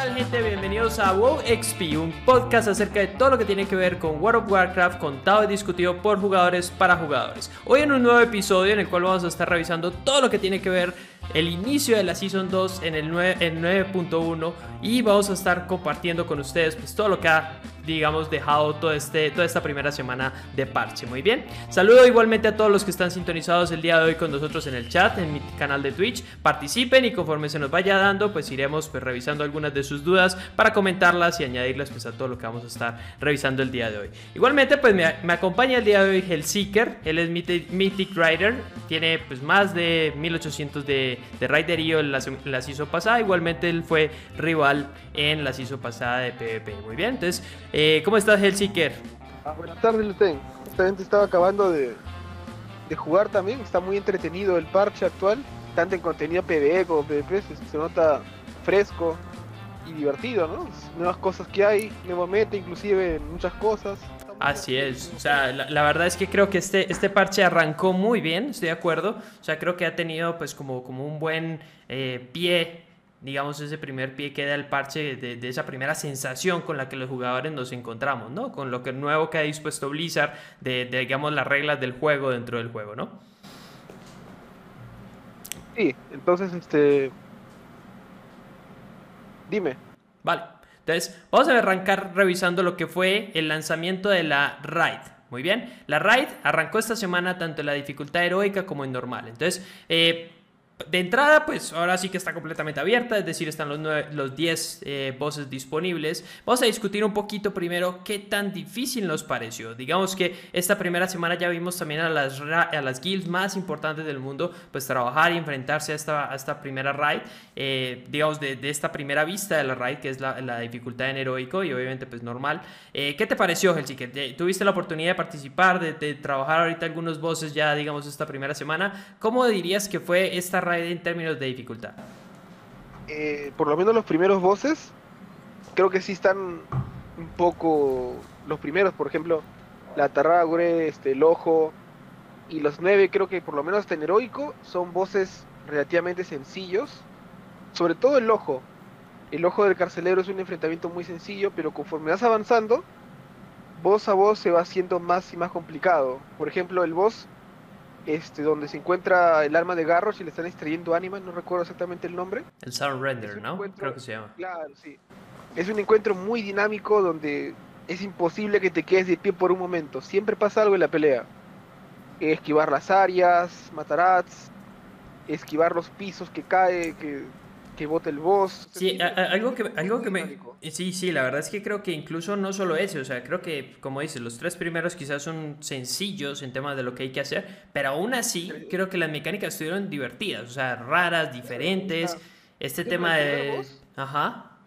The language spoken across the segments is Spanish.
tal gente? Bienvenidos a WoW XP, un podcast acerca de todo lo que tiene que ver con World of Warcraft contado y discutido por jugadores para jugadores. Hoy en un nuevo episodio en el cual vamos a estar revisando todo lo que tiene que ver el inicio de la Season 2 en el 9.1 y vamos a estar compartiendo con ustedes pues, todo lo que ha digamos dejado todo este, toda esta primera semana de parche. Muy bien, saludo igualmente a todos los que están sintonizados el día de hoy con nosotros en el chat, en mi canal de Twitch. Participen y conforme se nos vaya dando, pues iremos pues, revisando algunas de sus dudas para comentarlas y añadirlas pues, a todo lo que vamos a estar revisando el día de hoy. Igualmente, pues me, acompaña el día de hoy el Seeker, él es Mythic, Rider, tiene pues más de 1800 de, de Riderío en la, en la pasada, igualmente él fue rival en la season pasada de PvP. Muy bien, entonces... Eh, ¿Cómo estás, Hellseeker? Ah, buenas tardes, Luten. Justamente estaba acabando de, jugar también. Está muy entretenido el parche actual. Tanto en contenido PvE como PvP. Se, nota fresco y divertido, ¿no? Nuevas cosas que hay, nuevo meta, inclusive muchas cosas. Así es, o sea, la, verdad es que creo que este, este parche arrancó muy bien, estoy de acuerdo, o sea, creo que ha tenido pues como, como un buen eh, pie digamos, ese primer pie que da el parche de, esa primera sensación con la que los jugadores nos encontramos, ¿no? Con lo que nuevo que ha dispuesto Blizzard de, digamos, las reglas del juego dentro del juego, ¿no? Sí, entonces, este... Dime. Vale, entonces vamos a arrancar revisando lo que fue el lanzamiento de la Raid. Muy bien, la Raid arrancó esta semana tanto en la dificultad heroica como en normal. Entonces, eh, de entrada, pues ahora sí que está completamente abierta, es decir, están los, los 10 eh, voces disponibles. Vamos a discutir un poquito primero qué tan difícil nos pareció. Digamos que esta primera semana ya vimos también a las, a las guilds más importantes del mundo, pues trabajar y enfrentarse a esta, a esta primera raid, eh, digamos, de, esta primera vista de la raid, que es la, dificultad en heroico y obviamente pues normal. Eh, ¿Qué te pareció, Helsinki? ¿Tuviste la oportunidad de participar, de, de trabajar ahorita algunos voces ya, digamos, esta primera semana? ¿Cómo dirías que fue esta raid? En términos de dificultad? Eh, por lo menos los primeros bosses, creo que sí están un poco. Los primeros, por ejemplo, la Tarragure, este, el Ojo y los nueve, creo que por lo menos hasta en heroico, son voces relativamente sencillos. Sobre todo el Ojo. El Ojo del Carcelero es un enfrentamiento muy sencillo, pero conforme vas avanzando, voz a voz se va haciendo más y más complicado. Por ejemplo, el boss este, donde se encuentra el arma de Garrosh y le están extrayendo ánima, no recuerdo exactamente el nombre. El Sound Render, ¿no? Creo que se llama. Claro, sí. Es un encuentro muy dinámico donde es imposible que te quedes de pie por un momento. Siempre pasa algo en la pelea. Esquivar las áreas, matar ads, esquivar los pisos que cae, que vote el boss. Sí, algo que, algo que me... Sí, sí, la verdad es que creo que incluso no solo ese, o sea, creo que, como dices, los tres primeros quizás son sencillos en temas de lo que hay que hacer, pero aún así creo que las mecánicas estuvieron divertidas, o sea, raras, diferentes. Este tema de... Ajá.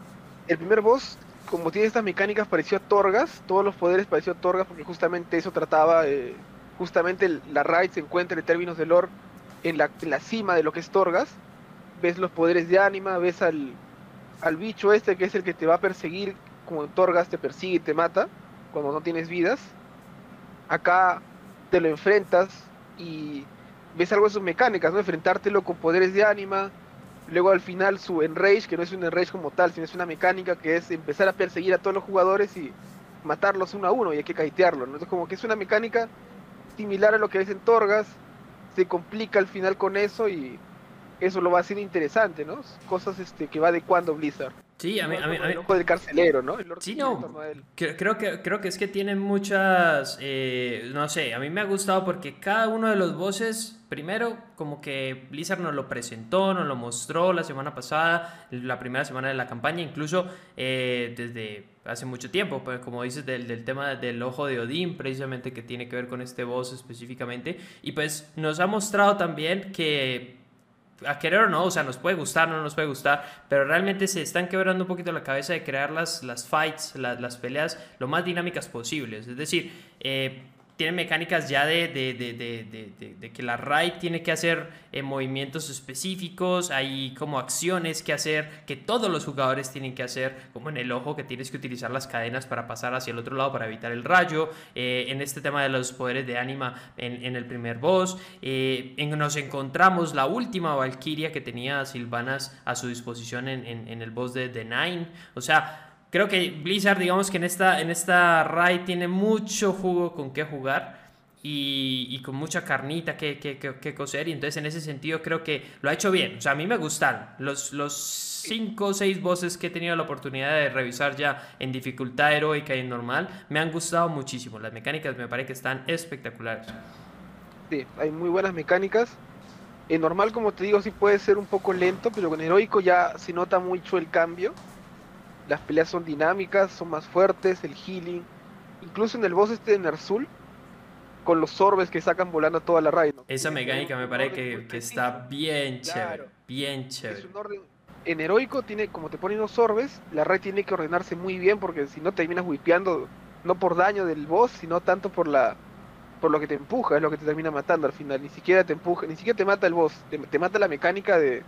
El primer boss, como tiene estas mecánicas, pareció a Torgas, todos los poderes pareció a Torgas, porque justamente eso trataba, eh, justamente la raid se encuentra en términos de lore en la, en la cima de lo que es Torgas ves los poderes de ánima, ves al, al bicho este que es el que te va a perseguir, como Torgas te persigue y te mata cuando no tienes vidas. Acá te lo enfrentas y ves algo de sus mecánicas, ¿no? Enfrentártelo con poderes de ánima, luego al final su enrage, que no es un enrage como tal, sino es una mecánica que es empezar a perseguir a todos los jugadores y matarlos uno a uno y hay que caitearlo, ¿no? Entonces como que es una mecánica similar a lo que ves en Torgas, se complica al final con eso y eso lo va a hacer interesante, ¿no? Cosas este, que va adecuando Blizzard. Sí, a mí, a mí, El ojo del carcelero, ¿no? sí, no. Creo, que, creo que es que tienen muchas. Eh, no sé, a mí me ha gustado porque cada uno de los voces, primero, como que Blizzard nos lo presentó, nos lo mostró la semana pasada, la primera semana de la campaña, incluso eh, desde hace mucho tiempo, pues como dices, del, del, tema del ojo de Odín, precisamente que tiene que ver con este voz específicamente. Y pues nos ha mostrado también que a querer o no, o sea, nos puede gustar, no nos puede gustar, pero realmente se están quebrando un poquito la cabeza de crear las, las fights, las, las peleas lo más dinámicas posibles. Es decir, eh, tiene mecánicas ya de, de, de, de, que la raid tiene que hacer eh, movimientos específicos, hay como acciones que hacer, que todos los jugadores tienen que hacer, como en el ojo que tienes que utilizar las cadenas para pasar hacia el otro lado para evitar el rayo, eh, en este tema de los poderes de anima en, en el primer boss, eh, en, nos encontramos la última Valkyria que tenía Silvanas a su disposición en, en, en el boss de The Nine, o sea creo que Blizzard, digamos que en esta, en esta raid tiene mucho jugo con qué jugar. Y, con mucha carnita que, que, coser. Y entonces en ese sentido creo que lo ha hecho bien. O sea, a mí me gustan los, los cinco o seis voces que he tenido la oportunidad de revisar ya en dificultad heroica y en normal. Me han gustado muchísimo. Las mecánicas me parece que están espectaculares. Sí, hay muy buenas mecánicas. En normal, como te digo, sí puede ser un poco lento, pero con heroico ya se nota mucho el cambio las peleas son dinámicas, son más fuertes, el healing. Incluso en el boss este de Ner'zhul, con los orbes que sacan volando toda la raid. Esa mecánica me parece que, está bien chévere, bien chévere. Es un orden... En heroico tiene, como te ponen los orbes, la raid tiene que ordenarse muy bien porque si no terminas whipeando, no por daño del boss, sino tanto por la por lo que te empuja, es lo que te termina matando al final. Ni siquiera te empuja, ni siquiera te mata el boss, te mata la mecánica de,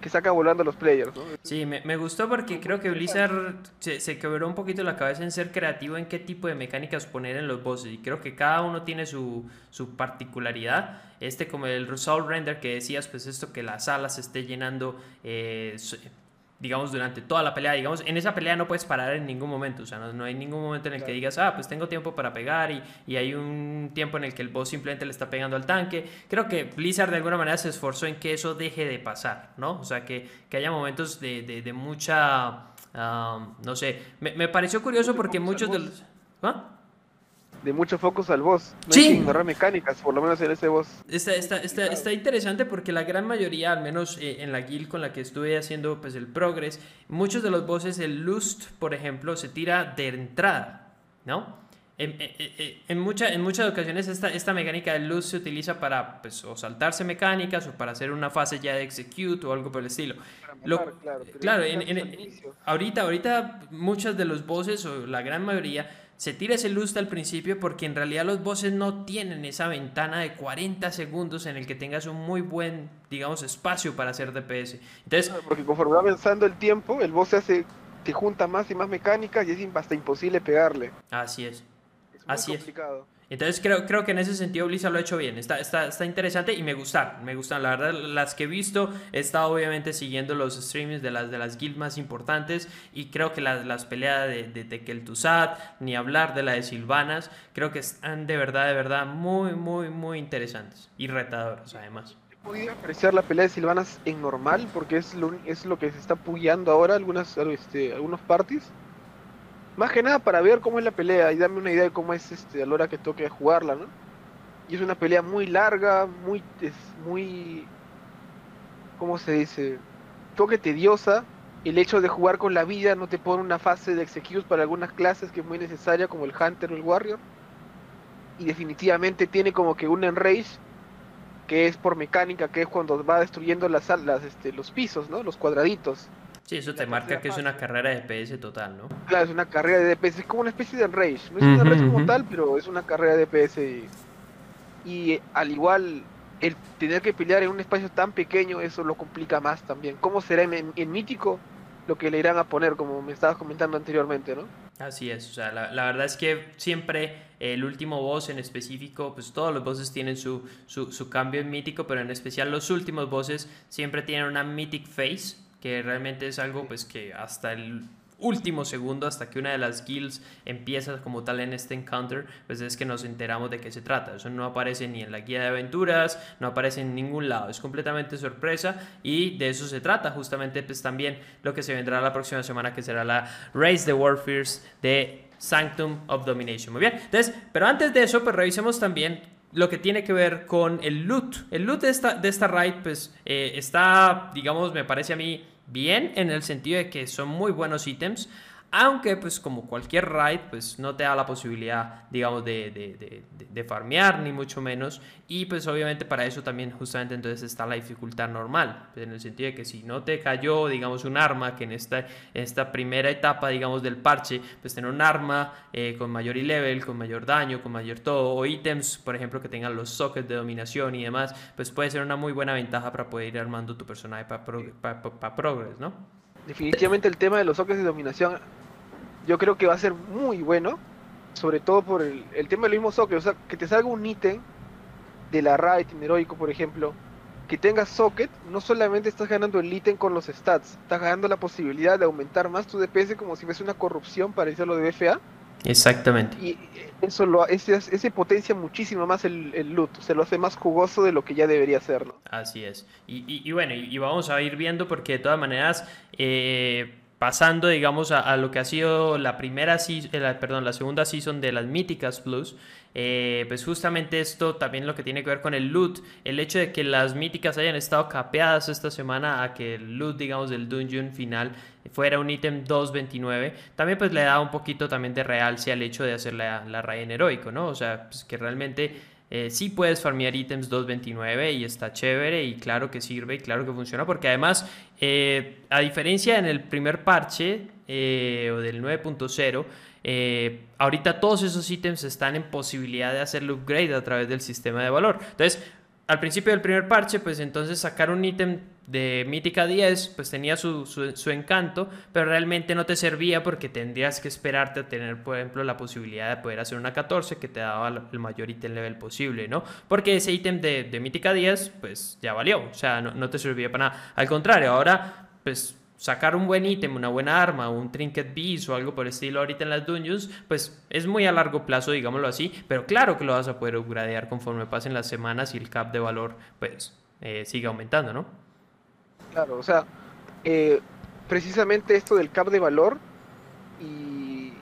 que saca volando los players. Sí, me, gustó porque creo que Blizzard se, quebró un poquito la cabeza en ser creativo en qué tipo de mecánicas poner en los bosses y creo que cada uno tiene su, su particularidad. Este como el Soul Render que decías, pues esto que la sala se esté llenando eh, digamos, durante toda la pelea, digamos, en esa pelea no puedes parar en ningún momento, o sea, no, hay ningún momento en el que digas, ah, pues tengo tiempo para pegar y, y, hay un tiempo en el que el boss simplemente le está pegando al tanque. Creo que Blizzard de alguna manera se esforzó en que eso deje de pasar, ¿no? O sea, que, que haya momentos de, de, mucha, ah, no sé, me, me, pareció curioso porque muchos de los... ¿Ah? De mucho focus al boss. No sí. hay que ignorar mecánicas, por lo menos en ese boss. Está, está, está, está interesante porque la gran mayoría, al menos eh, en la guild con la que estuve haciendo pues, el progress, muchos de los bosses, el lust, por ejemplo, se tira de entrada, ¿no? En, en, en, mucha, en muchas ocasiones esta, esta mecánica del lust se utiliza para pues, o saltarse mecánicas o para hacer una fase ya de execute o algo por el estilo. claro, claro ahorita, ahorita muchos de los bosses o la gran mayoría se tira ese lustre al principio porque en realidad los bosses no tienen esa ventana de 40 segundos en el que tengas un muy buen, digamos, espacio para hacer DPS. Entonces, porque conforme va avanzando el tiempo, el boss se hace, te junta más y más mecánicas y es hasta imposible pegarle. Así es. es Así complicado. Entonces creo, creo que en ese sentido Blizzard lo ha hecho bien. Está, está, está interesante y me gustan. Me gustan. La verdad, las que he visto, he estado obviamente siguiendo los streamings de las, de las guilds más importantes. Y creo que las, las peleas de, de Tekel Tusat, ni hablar de la de Silvanas, creo que están de verdad, de verdad muy, muy, muy interesantes. Y retadoras además. He podido apreciar la pelea de Silvanas en normal, porque es lo, es lo que se está puyando ahora algunas, este, algunos parties más que nada para ver cómo es la pelea y darme una idea de cómo es este, a la hora que toque jugarla, ¿no? Y es una pelea muy larga, muy, es muy, ¿cómo se dice? Toque tediosa. El hecho de jugar con la vida no te pone una fase de execute para algunas clases que es muy necesaria, como el Hunter o el Warrior. Y definitivamente tiene como que un enrage que es por mecánica, que es cuando va destruyendo las, las este, los pisos, ¿no? Los cuadraditos. Sí, eso te marca que es una carrera de DPS total, ¿no? Claro, es una carrera de DPS, es como una especie de rage. No es una rage como tal, pero es una carrera de DPS. Y, al igual, el tener que pelear en un espacio tan pequeño, eso lo complica más también. ¿Cómo será en, Mítico lo que le irán a poner, como me estabas comentando anteriormente, ¿no? Así es, o sea, la, la, verdad es que siempre el último boss en específico, pues todos los bosses tienen su, su, su cambio en mítico, pero en especial los últimos bosses siempre tienen una mythic face, que realmente es algo pues que hasta el último segundo hasta que una de las guilds empieza como tal en este encounter, pues es que nos enteramos de qué se trata. Eso no aparece ni en la guía de aventuras, no aparece en ningún lado, es completamente sorpresa y de eso se trata justamente pues también lo que se vendrá la próxima semana que será la Race the Warfears de Sanctum of Domination. Muy bien, entonces, pero antes de eso pues revisemos también lo que tiene que ver con el loot. El loot de esta, de esta raid pues eh, está, digamos, me parece a mí bien en el sentido de que son muy buenos ítems. Aunque, pues como cualquier raid, pues no te da la posibilidad, digamos, de, farmear, ni mucho menos. Y pues obviamente para eso también justamente entonces está la dificultad normal. En el sentido de que si no te cayó, digamos, un arma, que en esta, en esta primera etapa, digamos, del parche, pues tener un arma eh, con mayor level, con mayor daño, con mayor todo, o ítems, por ejemplo, que tengan los sockets de dominación y demás, pues puede ser una muy buena ventaja para poder ir armando tu personaje para, para progress, ¿no? Definitivamente el tema de los sockets de dominación yo creo que va a ser muy bueno, sobre todo por el, tema de los mismos sockets, o sea, que te salga un ítem de la raid en heroico, por ejemplo, que tenga socket, no solamente estás ganando el ítem con los stats, estás ganando la posibilidad de aumentar más tu DPS como si fuese una corrupción para decirlo de BFA. Exactamente. Y eso lo ese, ese potencia muchísimo más el, el, loot, se lo hace más jugoso de lo que ya debería ser, Así es. Y, y, bueno, y, vamos a ir viendo porque de todas maneras eh, pasando, digamos, a, lo que ha sido la primera eh, perdón, la segunda season de las Míticas Plus, eh, pues justamente esto también lo que tiene que ver con el loot, el hecho de que las Míticas hayan estado capeadas esta semana a que el loot, digamos, del dungeon final fuera un ítem 229, también pues le da un poquito también de realce al hecho de hacer la, la en heroico, ¿no? O sea, pues que realmente eh, sí puedes farmear ítems 2.29 y está chévere y claro que sirve y claro que funciona porque además, eh, a diferencia en el primer parche eh, o del 9.0, ahorita todos esos ítems están en posibilidad de hacerle upgrade a través del sistema de valor. Entonces, al principio del primer parche, pues entonces sacar un ítem de Mítica 10, pues tenía su, su, encanto, pero realmente no te servía porque tendrías que esperarte a tener, por ejemplo, la posibilidad de poder hacer una 14 que te daba el mayor ítem level posible, ¿no? Porque ese ítem de, de Mítica 10, pues ya valió, o sea, no, no te servía para nada. Al contrario, ahora, pues sacar un buen ítem, una buena arma, un trinket beast o algo por el estilo ahorita en las dungeons, pues es muy a largo plazo, digámoslo así, pero claro que lo vas a poder upgradear conforme pasen las semanas y el cap de valor pues eh, sigue aumentando, ¿no? Claro, o sea, eh, precisamente esto del cap de valor y,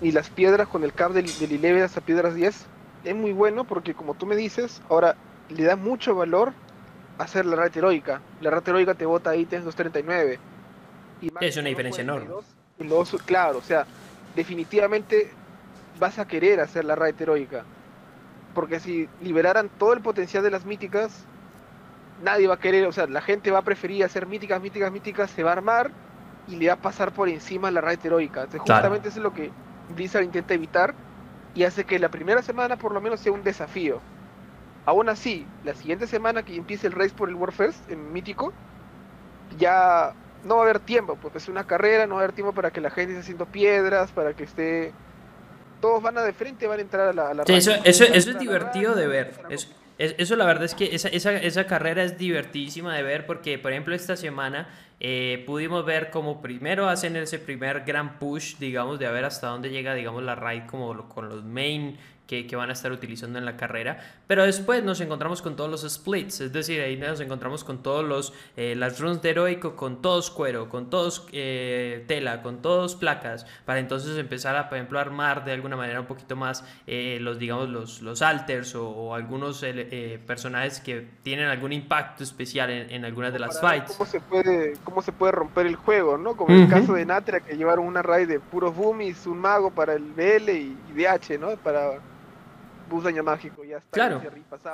y las piedras con el cap del, del hasta piedras 10 es muy bueno porque como tú me dices, ahora le da mucho valor hacer la rata heroica. La rata heroica te bota ítems 239. Y es una diferencia enorme. claro, o sea, definitivamente vas a querer hacer la rata heroica. Porque si liberaran todo el potencial de las míticas, nadie va a querer, o sea, la gente va a preferir hacer míticas, míticas, míticas, se va a armar y le va a pasar por encima la raid heroica. Entonces, justamente eso es lo que Blizzard intenta evitar y hace que la primera semana por lo menos sea un desafío. Aún así, la siguiente semana que empiece el race por el Warfest en Mítico, ya no va a haber tiempo, porque es una carrera, no va a haber tiempo para que la gente esté haciendo piedras, para que esté... Todos van a de frente, van a entrar a la... A eso, eso, es divertido de ver. Eso la verdad es que esa, esa, esa, carrera es divertidísima de ver porque, por ejemplo, esta semana eh, pudimos ver como primero hacen ese primer gran push, digamos, de ver hasta dónde llega, digamos, la raid como con los main que, van a estar utilizando en la carrera. Pero después nos encontramos con todos los splits, es decir, ahí nos encontramos con todos los eh, las runes de heroico, con todos cuero, con todos eh, tela, con todos placas, para entonces empezar a, por ejemplo, armar de alguna manera un poquito más eh, los, digamos, los, los alters o, algunos personajes que tienen algún impacto especial en, algunas de las fights. ¿Cómo se puede, cómo se puede romper el juego, no? Como en el caso de Natria que llevaron una raid de puros boomies, un mago para el BL y, y DH, ¿no? Para bus daño mágico, ya está. Claro.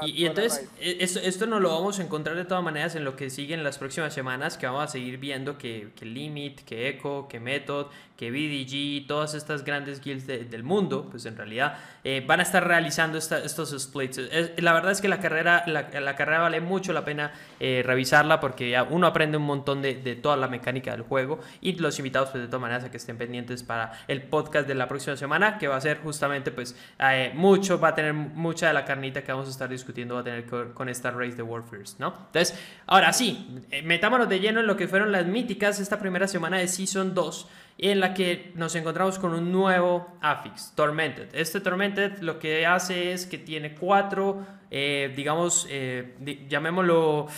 y, entonces, e, esto, esto no lo vamos a encontrar de todas maneras en lo que sigue en las próximas semanas, que vamos a seguir viendo que, que Limit, que Echo, que Method, que BDG, todas estas grandes guilds del mundo, pues en realidad eh, van a estar realizando estos splits. la verdad es que la carrera, la, carrera vale mucho la pena eh, revisarla porque uno aprende un montón de, de, toda la mecánica del juego y los invitados pues de todas maneras a que estén pendientes para el podcast de la próxima semana que va a ser justamente pues eh, mucho, va a tener mucha de la carnita que vamos a estar discutiendo va a tener con, esta Race de Warfare, ¿no? Entonces, ahora sí, metámonos de lleno en lo que fueron las míticas esta primera semana de Season 2 en la que nos encontramos con un nuevo affix, Tormented. Este Tormented lo que hace es que tiene cuatro, eh, digamos, eh, llamémoslo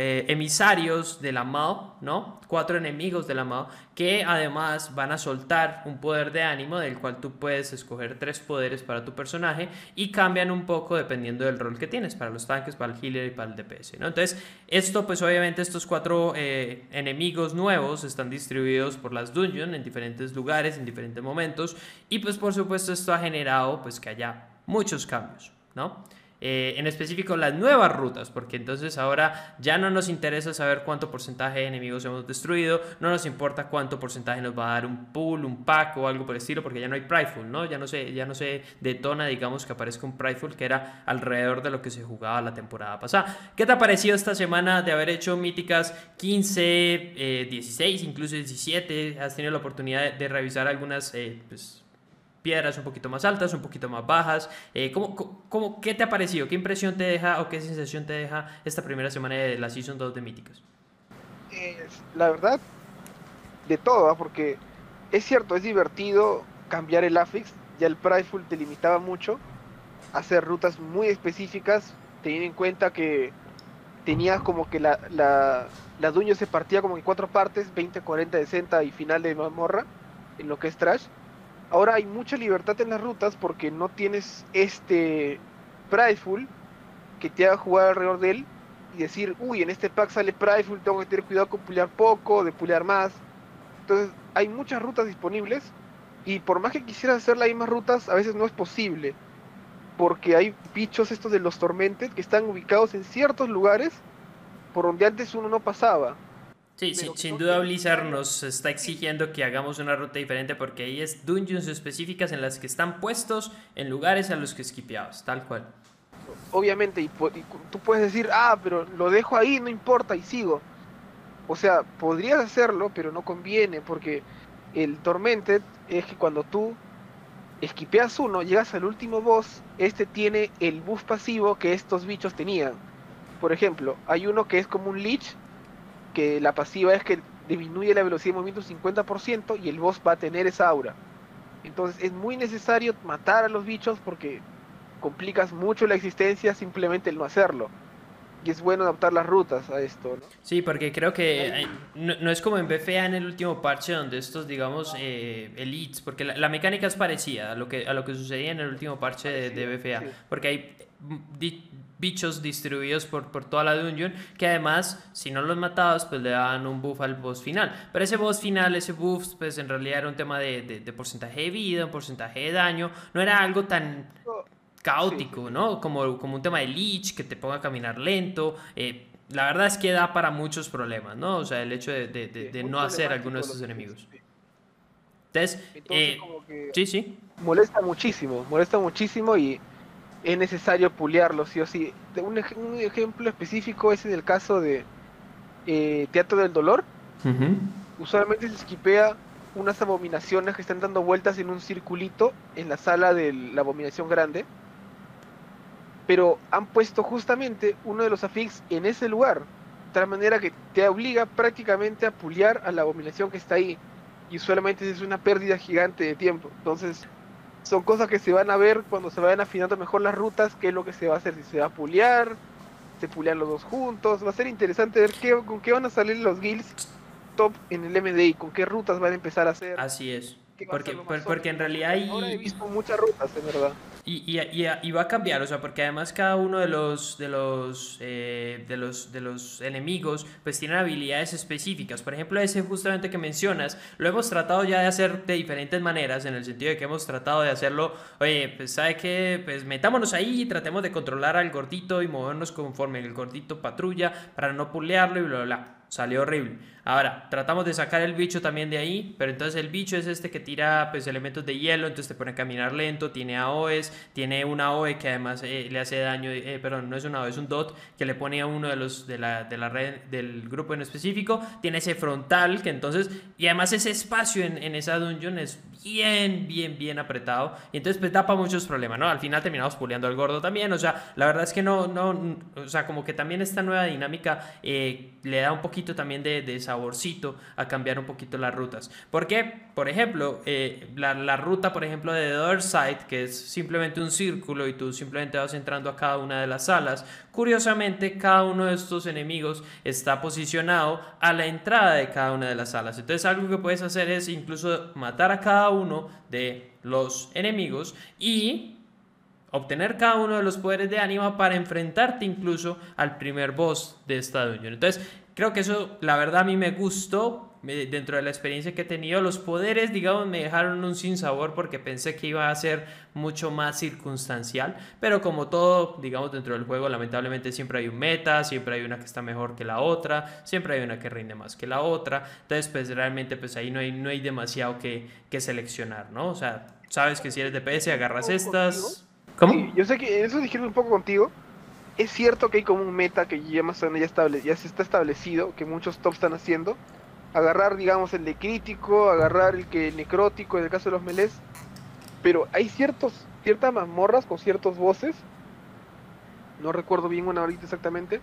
eh, emisarios de la Mao, ¿no? Cuatro enemigos de la Mao que además van a soltar un poder de ánimo del cual tú puedes escoger tres poderes para tu personaje y cambian un poco dependiendo del rol que tienes para los tanques, para el healer y para el DPS, ¿no? Entonces, esto pues obviamente estos cuatro eh, enemigos nuevos están distribuidos por las dungeons en diferentes lugares, en diferentes momentos. Y pues por supuesto esto ha generado pues que haya muchos cambios, ¿no? Eh, en específico las nuevas rutas, porque entonces ahora ya no nos interesa saber cuánto porcentaje de enemigos hemos destruido, no nos importa cuánto porcentaje nos va a dar un pool, un pack o algo por el estilo, porque ya no hay prideful, ¿no? Ya no se, ya no se detona, digamos, que aparezca un prideful que era alrededor de lo que se jugaba la temporada pasada. ¿Qué te ha parecido esta semana de haber hecho míticas 15, 16, eh, incluso 17? ¿Has tenido la oportunidad de, revisar algunas, eh, pues, piedras un poquito más altas, un poquito más bajas. Eh, ¿cómo, cómo, qué te ha parecido? ¿Qué impresión te deja o qué sensación te deja esta primera semana de la Season 2 de Míticos? la verdad, de todo, ¿ah? porque es cierto, es divertido cambiar el affix, ya el Prideful te limitaba mucho a hacer rutas muy específicas, teniendo en cuenta que tenías como que la, la, la dueño se partía como en cuatro partes, 20, 40, 60 y final de mazmorra, en lo que es trash ahora hay mucha libertad en las rutas porque no tienes este Prideful que te haga jugar alrededor de él y decir, uy, en este pack sale Prideful, tengo que tener cuidado con pulear poco, de pulear más. Entonces, hay muchas rutas disponibles y por más que quisieras hacer las mismas rutas, a veces no es posible. Porque hay bichos estos de los tormentes que están ubicados en ciertos lugares por donde antes uno no pasaba. Sí, sin duda Blizzard nos está exigiendo que hagamos una ruta diferente porque ahí es dungeons específicas en las que están puestos en lugares a los que esquipeados, tal cual. Obviamente, y, tú puedes decir, ah, pero lo dejo ahí, no importa, y sigo. O sea, podrías hacerlo, pero no conviene, porque el Tormented es que cuando tú esquipeas uno, llegas al último boss, este tiene el buff pasivo que estos bichos tenían. Por ejemplo, hay uno que es como un Leech, que la pasiva es que disminuye la velocidad de movimiento un 50% y el boss va a tener esa aura. Entonces es muy necesario matar a los bichos porque complicas mucho la existencia simplemente el no hacerlo. Y es bueno adaptar las rutas a esto, ¿no? Sí, porque creo que no, es como en BFA en el último parche donde estos, digamos, eh, elites, porque la, mecánica es parecida a lo que, a lo que sucedía en el último parche de, de BFA, porque hay bichos distribuidos por, por toda la dungeon que además si no los matabas pues le daban un buff al boss final. Pero ese boss final ese buff pues en realidad era un tema de, de, porcentaje de vida un porcentaje de daño. No era algo tan caótico no como, como un tema de leech que te ponga a caminar lento. Eh, la verdad es que da para muchos problemas no o sea el hecho de, de no hacer alguno de estos enemigos. entonces, eh, sí sí. molesta muchísimo molesta muchísimo y es necesario pulearlo, sí o sí. Un, un ejemplo específico es en el caso de eh, Teatro del Dolor. Usualmente se esquipea unas abominaciones que están dando vueltas en un circulito en la sala de la abominación grande. Pero han puesto justamente uno de los afix en ese lugar. De tal manera que te obliga prácticamente a pulear a la abominación que está ahí. Y usualmente es una pérdida gigante de tiempo. Entonces, son cosas que se van a ver cuando se vayan afinando mejor las rutas, qué es lo que se va a hacer, si se va a pulear, se pulean los dos juntos, va a ser interesante ver qué, con qué van a salir los guilds top en el MDI, con qué rutas van a empezar a hacer. Así es. Porque, porque en realidad. Ahora he visto muchas rutas, de verdad. Y, y, y, va a cambiar, o sea, porque además cada uno de los, de los, eh, de los, de los enemigos pues tienen habilidades específicas. Por ejemplo, ese justamente que mencionas, lo hemos tratado ya de hacer de diferentes maneras, en el sentido de que hemos tratado de hacerlo, oye, pues sabe que, pues metámonos ahí y tratemos de controlar al gordito y movernos conforme el gordito patrulla para no pulearlo y bla, bla, bla. Salió horrible. Ahora, tratamos de sacar el bicho también de ahí, pero entonces el bicho es este que tira pues, elementos de hielo, entonces te pone a caminar lento, tiene AOEs, tiene una OE que además eh, le hace daño, eh, perdón, no es una OE, es un DOT que le pone a uno de los de la, de la red del grupo en específico, tiene ese frontal que entonces, y además ese espacio en, en esa dungeon es bien, bien, bien apretado, y entonces pues tapa muchos problemas, ¿no? Al final terminamos puleando al gordo también, o sea, la verdad es que no, no, o sea, como que también esta nueva dinámica eh, le da un poquito también de, esa a cambiar un poquito las rutas. porque Por ejemplo, eh, la, ruta, por ejemplo, de The Other Side, que es simplemente un círculo y tú simplemente vas entrando a cada una de las salas, curiosamente cada uno de estos enemigos está posicionado a la entrada de cada una de las salas. Entonces algo que puedes hacer es incluso matar a cada uno de los enemigos y obtener cada uno de los poderes de ánima para enfrentarte incluso al primer boss de esta dungeon. Entonces, creo que eso, la verdad, a mí me gustó. Dentro de la experiencia que he tenido, los poderes, digamos, me dejaron un sinsabor porque pensé que iba a ser mucho más circunstancial. Pero como todo, digamos, dentro del juego, lamentablemente siempre hay un meta, siempre hay una que está mejor que la otra, siempre hay una que rinde más que la otra. Entonces, pues realmente, pues ahí no hay, no hay demasiado que, que seleccionar, ¿no? O sea, sabes que si eres DPS, agarras estas. ¿Cómo? yo sé que eso dijeron un poco contigo es cierto que hay como un meta que ya más o menos ya, estable, ya se está establecido, que muchos tops están haciendo. Agarrar, digamos, el de crítico, agarrar el que necrótico en el caso de los melés. Pero hay ciertos, ciertas mazmorras con ciertos voces. No recuerdo bien una ahorita exactamente.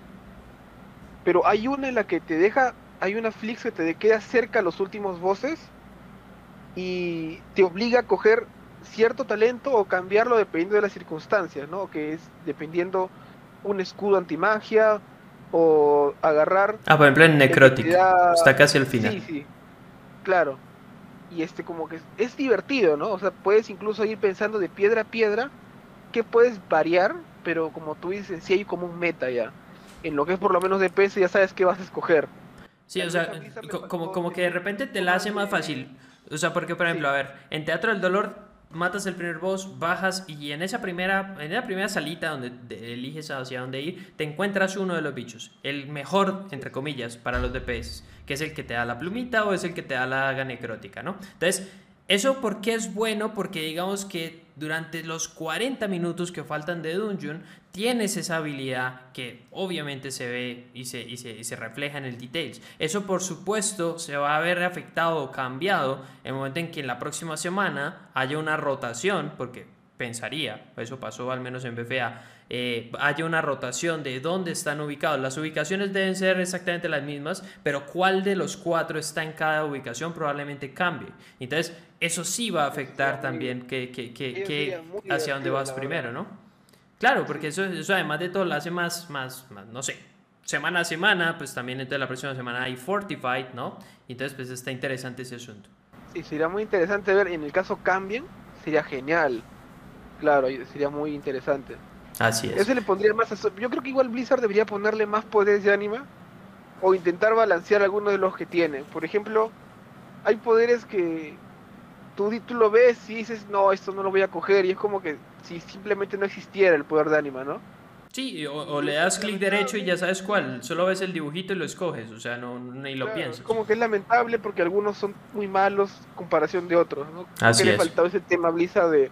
Pero hay una en la que te deja, hay una flix que te queda cerca a los últimos voces y te obliga a coger cierto talento o cambiarlo dependiendo de las circunstancias, ¿no? Que es dependiendo un escudo antimagia o agarrar... Ah, por ejemplo en necrótico. Está casi al final. Sí, sí. Claro. Y este como que es, divertido, ¿no? O sea, puedes incluso ir pensando de piedra a piedra que puedes variar, pero como tú dices, sí hay como un meta ya. En lo que es por lo menos de PS ya sabes qué vas a escoger. Sí, o sea, como, como que de repente te la hace más fácil. O sea, porque por ejemplo, a ver, en Teatro del Dolor matas el primer boss, bajas y en esa primera, en la primera salita donde eliges hacia dónde ir, te encuentras uno de los bichos, el mejor, entre comillas, para los DPS, que es el que te da la plumita o es el que te da la daga necrótica, ¿no? Entonces, ¿eso por qué es bueno? Porque digamos que durante los 40 minutos que faltan de Dungeon, tienes esa habilidad que obviamente se ve y se, y se, refleja en el details. Eso por supuesto se va a ver afectado o cambiado en el momento en que en la próxima semana haya una rotación, porque pensaría, eso pasó al menos en BFA, eh, haya una rotación de dónde están ubicados. Las ubicaciones deben ser exactamente las mismas, pero cuál de los cuatro está en cada ubicación probablemente cambie. Entonces, eso sí va a afectar también que, que, que, hacia dónde vas primero, ¿no? Claro, porque eso, eso además de todo lo hace más, más, más, no sé, semana a semana, pues también entonces la próxima semana hay Fortified, ¿no? Entonces, pues está interesante ese asunto. Sí, sería muy interesante ver, en el caso cambien, sería genial. Claro, sería muy interesante. Así es. Eso le pondría más. Yo creo que igual Blizzard debería ponerle más poderes de anima o intentar balancear algunos de los que tiene. Por ejemplo, hay poderes que tú, tú lo ves y dices, no, esto no lo voy a coger. Y es como que si simplemente no existiera el poder de anima, ¿no? Sí, o, le das clic derecho y ya sabes cuál. Solo ves el dibujito y lo escoges, o sea, no ni lo piensas. Como que es lamentable porque algunos son muy malos comparación de otros, ¿no? Así le faltaba ese tema Blizzard de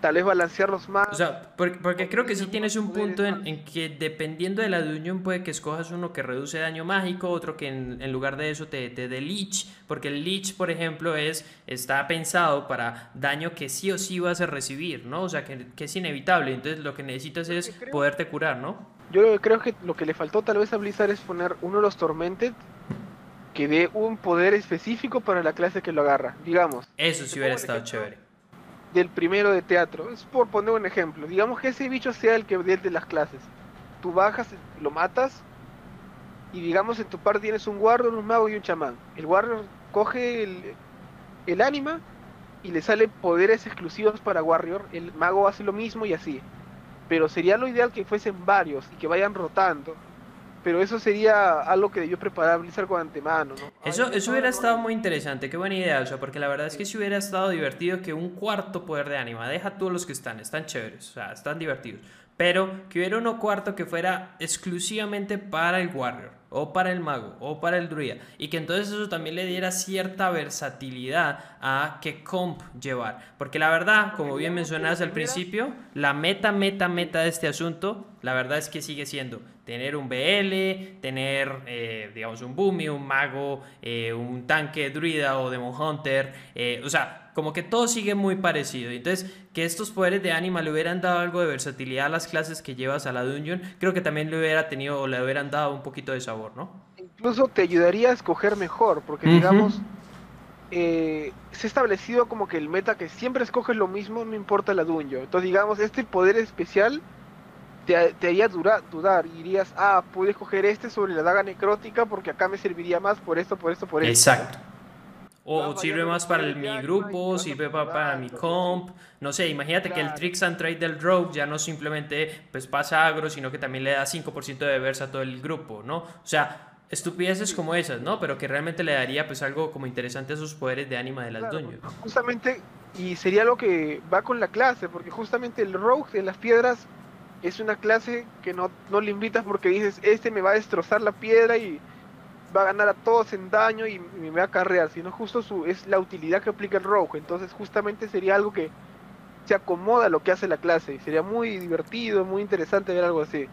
tal vez balancearlos más. O sea, porque, creo que sí tienes un punto en, que dependiendo de la unión puede que escojas uno que reduce daño mágico, otro que en, lugar de eso te, te dé leech, porque el leech, por ejemplo, es está pensado para daño que sí o sí vas a recibir, ¿no? O sea, que, es inevitable, entonces lo que necesitas es poderte curar, ¿no? Yo creo que lo que le faltó tal vez a Blizzard es poner uno de los Tormented que dé un poder específico para la clase que lo agarra, digamos. Eso sí hubiera estado chévere del primero de teatro. Es por poner un ejemplo. Digamos que ese bicho sea el que de las clases. Tú bajas, lo matas y digamos en tu par tienes un warrior, un mago y un chamán. El warrior coge el, el ánima y le salen poderes exclusivos para warrior. El mago hace lo mismo y así. Pero sería lo ideal que fuesen varios y que vayan rotando pero eso sería algo que debió preparar Blizzard con antemano, ¿no? Eso, eso hubiera estado muy interesante, qué buena idea, o porque la verdad es que si hubiera estado divertido que un cuarto poder de ánima, deja todos los que están, están chéveres, o sea, están divertidos, pero que hubiera uno cuarto que fuera exclusivamente para el Warrior, o para el Mago, o para el Druida, y que entonces eso también le diera cierta versatilidad a qué comp llevar, porque la verdad, como bien mencionabas al principio, la meta, meta, meta de este asunto, la verdad es que sigue siendo tener un BL, tener, eh, digamos, un Boomy, un Mago, eh, un tanque Druida o Demon Hunter, eh, o sea, como que todo sigue muy parecido. Entonces, que estos poderes de Anima le hubieran dado algo de versatilidad a las clases que llevas a la Dungeon, creo que también le hubiera tenido o le hubieran dado un poquito de sabor, ¿no? Incluso te ayudaría a escoger mejor, porque digamos, se ha establecido como que el meta que siempre escoges lo mismo, no importa la Dungeon. Entonces, digamos, este poder especial te, haría dudar y dirías, ah, puedes coger este sobre la daga necrótica porque acá me serviría más por esto, por esto, por esto. Exacto. O sirve más para mi grupo, sirve para, mi comp. No sé, imagínate que el tricks and trade del rogue ya no simplemente pues pasa agro, sino que también le da 5% de versa a todo el grupo, ¿no? O sea, estupideces como esas, ¿no? Pero que realmente le daría pues algo como interesante a sus poderes de ánima de las claro, Justamente, y sería lo que va con la clase, porque justamente el rogue en las piedras es una clase que no, no le invitas porque dices, este me va a destrozar la piedra y va a ganar a todos en daño y, me va a carrear, sino justo su, es la utilidad que aplica el rogue, entonces justamente sería algo que se acomoda a lo que hace la clase, y sería muy divertido, muy interesante ver algo así.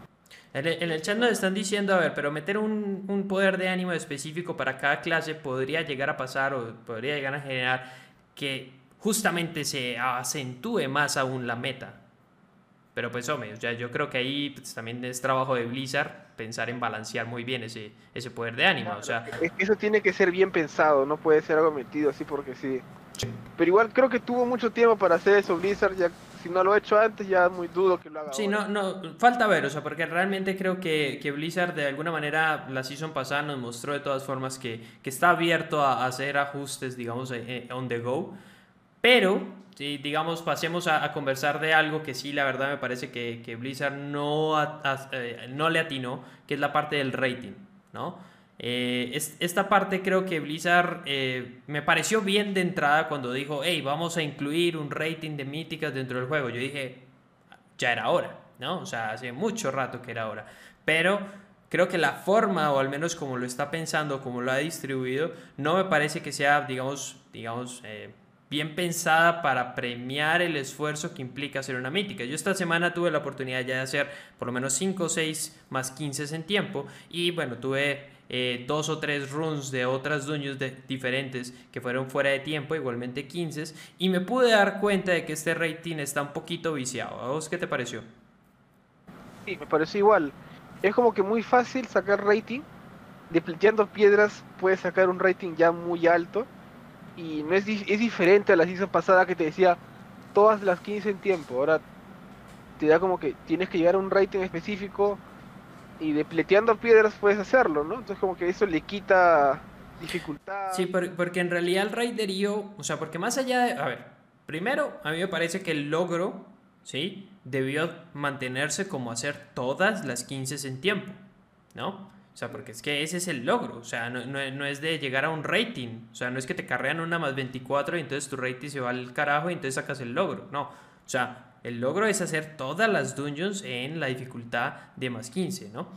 En el, chat nos están diciendo, a ver, pero meter un, un, poder de ánimo específico para cada clase podría llegar a pasar o podría llegar a generar que justamente se acentúe más aún la meta. Pero pues hombre, ya yo creo que ahí pues, también es trabajo de Blizzard pensar en balancear muy bien ese, ese poder de ánimo. o sea, eso tiene que ser bien pensado, no puede ser algo metido así porque sí. Pero igual creo que tuvo mucho tiempo para hacer eso Blizzard, ya si no lo ha hecho antes ya muy dudo que lo haga. Sí, no, no, falta ver, o sea, porque realmente creo que, que, Blizzard de alguna manera la season pasada nos mostró de todas formas que, que está abierto a hacer ajustes, digamos, eh, eh, on the go, pero Sí, digamos, pasemos a, conversar de algo que sí, la verdad me parece que, que Blizzard no, eh, no le atinó, que es la parte del rating, ¿no? Eh, esta parte creo que Blizzard eh, me pareció bien de entrada cuando dijo, hey, vamos a incluir un rating de míticas dentro del juego. Yo dije, ya era hora, ¿no? O sea, hace mucho rato que era hora. Pero creo que la forma, o al menos como lo está pensando, como lo ha distribuido, no me parece que sea, digamos, digamos, bien pensada para premiar el esfuerzo que implica hacer una mítica. Yo esta semana tuve la oportunidad ya de hacer por lo menos 5 o 6 más 15 en tiempo y bueno, tuve eh, dos o tres runs de otras dueños de, diferentes que fueron fuera de tiempo, igualmente 15 y me pude dar cuenta de que este rating está un poquito viciado. ¿A vos qué te pareció? Sí, me pareció igual. Es como que muy fácil sacar rating. Despleteando piedras puedes sacar un rating ya muy alto y no es, es diferente a la season pasada que te decía todas las 15 en tiempo. Ahora te da como que tienes que llegar a un rating específico y de pleteando piedras puedes hacerlo, ¿no? Entonces como que eso le quita dificultad. Sí, porque en realidad el raiderío, o sea, porque más allá de, a ver, primero a mí me parece que el logro, ¿sí? Debió mantenerse como hacer todas las 15 en tiempo, ¿no? O sea, porque es que ese es el logro. O sea, no, no, es de llegar a un rating. O sea, no es que te carrean una más 24 y entonces tu rating se va al carajo y entonces sacas el logro. No. O sea, el logro es hacer todas las dungeons en la dificultad de más 15, ¿no?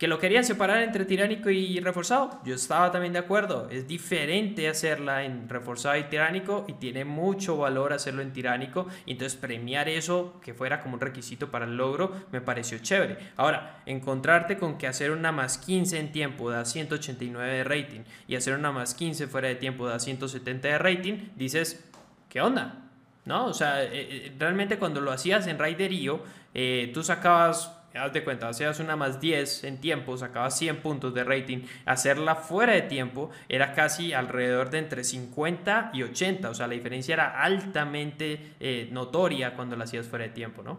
Que lo querían separar entre tiránico y reforzado. Yo estaba también de acuerdo. Es diferente hacerla en reforzado y tiránico y tiene mucho valor hacerlo en tiránico. entonces premiar eso, que fuera como un requisito para el logro, me pareció chévere. Ahora, encontrarte con que hacer una más 15 en tiempo da 189 de rating y hacer una más 15 fuera de tiempo da 170 de rating, dices, ¿qué onda? ¿No? O sea, eh, eh, realmente cuando lo hacías en Raiderío, eh, tú sacabas haz de cuenta, hacías una más 10 en tiempo, sacabas 100 puntos de rating. Hacerla fuera de tiempo era casi alrededor de entre 50 y 80. O sea, la diferencia era altamente eh, notoria cuando la hacías fuera de tiempo, ¿no?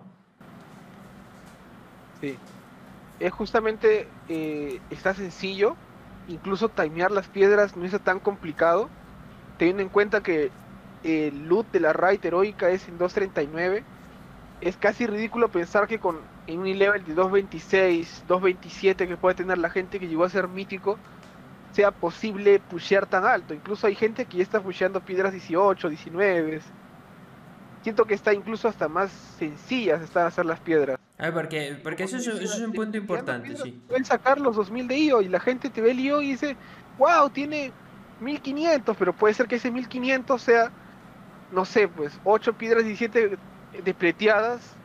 Sí. Es justamente, eh, está sencillo. Incluso timear las piedras no es tan complicado. Teniendo en cuenta que el loot de la raid heroica es en 239 es casi ridículo pensar que con en un level de 226, 227 que puede tener la gente que llegó a ser mítico, sea posible pushear tan alto. Incluso hay gente que ya está pusheando piedras 18, 19. Siento que está incluso hasta más sencillas están hacer las piedras. A porque, porque eso, es, un punto importante, sí. Pueden sacar los 2000 de IO y la gente te ve el IO y dice, wow, tiene 1500, pero puede ser que ese 1500 sea, no sé, pues 8 piedras 17 despleteadas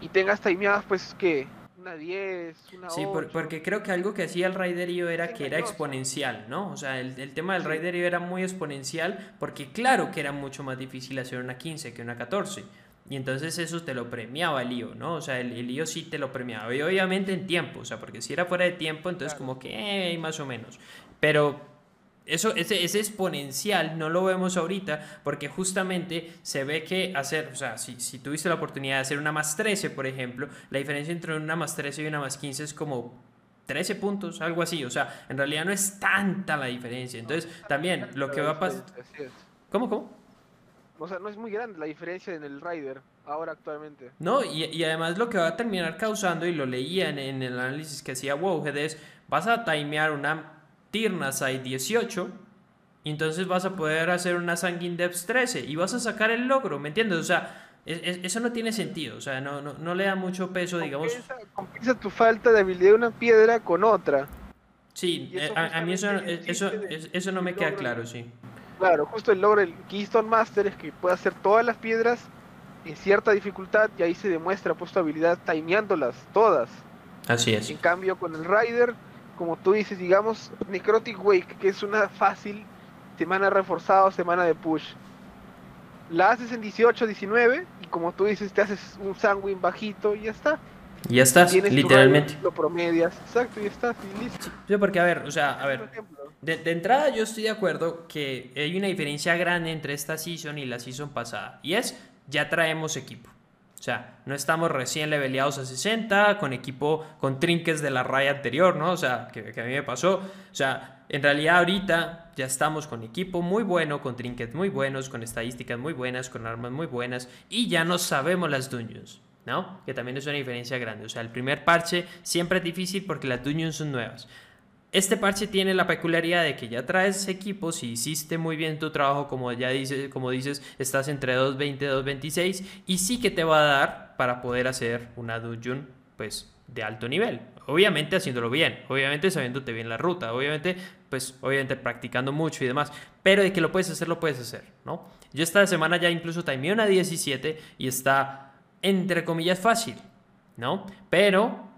y tengas timeadas pues que una 10, una Sí, porque creo que algo que hacía el Raiderio era que era exponencial, ¿no? O sea, el, tema del Raiderio era muy exponencial porque claro que era mucho más difícil hacer una 15 que una 14. Y entonces eso te lo premiaba el lío, ¿no? O sea, el, el lío sí te lo premiaba. Y obviamente en tiempo, o sea, porque si era fuera de tiempo, entonces como que, eh, más o menos. Pero eso, ese, ese, exponencial no lo vemos ahorita porque justamente se ve que hacer, o sea, si, si tuviste la oportunidad de hacer una más 13, por ejemplo, la diferencia entre una más 13 y una más 15 es como 13 puntos, algo así. O sea, en realidad no es tanta la diferencia. Entonces, también lo que va a pasar... ¿Cómo, cómo? O sea, no es muy grande la diferencia en el Rider ahora actualmente. No, y, y además lo que va a terminar causando, y lo leía en, en el análisis que hacía Wowhead, es vas a timear una Tirnasai 18, y entonces vas a poder hacer una Sanguine Depths 13 y vas a sacar el logro, ¿me entiendes? O sea, eso no tiene sentido, o sea, no, no, le da mucho peso, digamos. Compensa tu falta de habilidad de una piedra con otra. Sí, eh, a, mí eso, eso, eso, no me queda claro, sí. Claro, justo el logro del Keystone Master es que puede hacer todas las piedras en cierta dificultad y ahí se demuestra pues tu habilidad timeándolas todas. Así es. En cambio con el Rider, como tú dices, digamos, Necrotic Wake, que es una fácil semana reforzada o semana de push la haces en 18, 19 y como tú dices, te haces un sanguine bajito y ya está. Y ya estás, literalmente. lo promedias, exacto, y estás, y listo. Sí, porque a ver, o sea, a ver, de, de, entrada yo estoy de acuerdo que hay una diferencia grande entre esta season y la season pasada, y es, ya traemos equipo. O sea, no estamos recién leveleados a 60 con equipo con trinques de la raya anterior, ¿no? O sea, que, a mí me pasó. O sea, en realidad ahorita ya estamos con equipo muy bueno, con trinkets muy buenos, con estadísticas muy buenas, con armas muy buenas y ya no sabemos las dungeons, ¿no? Que también es una diferencia grande. O sea, el primer parche siempre es difícil porque las dungeons son nuevas. Este parche tiene la peculiaridad de que ya traes equipos y hiciste muy bien tu trabajo, como ya dices, como dices, estás entre 2.20 y 2.26 y sí que te va a dar para poder hacer una dungeon pues de alto nivel. Obviamente haciéndolo bien, obviamente sabiéndote bien la ruta, obviamente pues obviamente practicando mucho y demás, pero de que lo puedes hacer, lo puedes hacer, ¿no? Yo esta semana ya incluso timeé una 17 y está entre comillas fácil, ¿no? Pero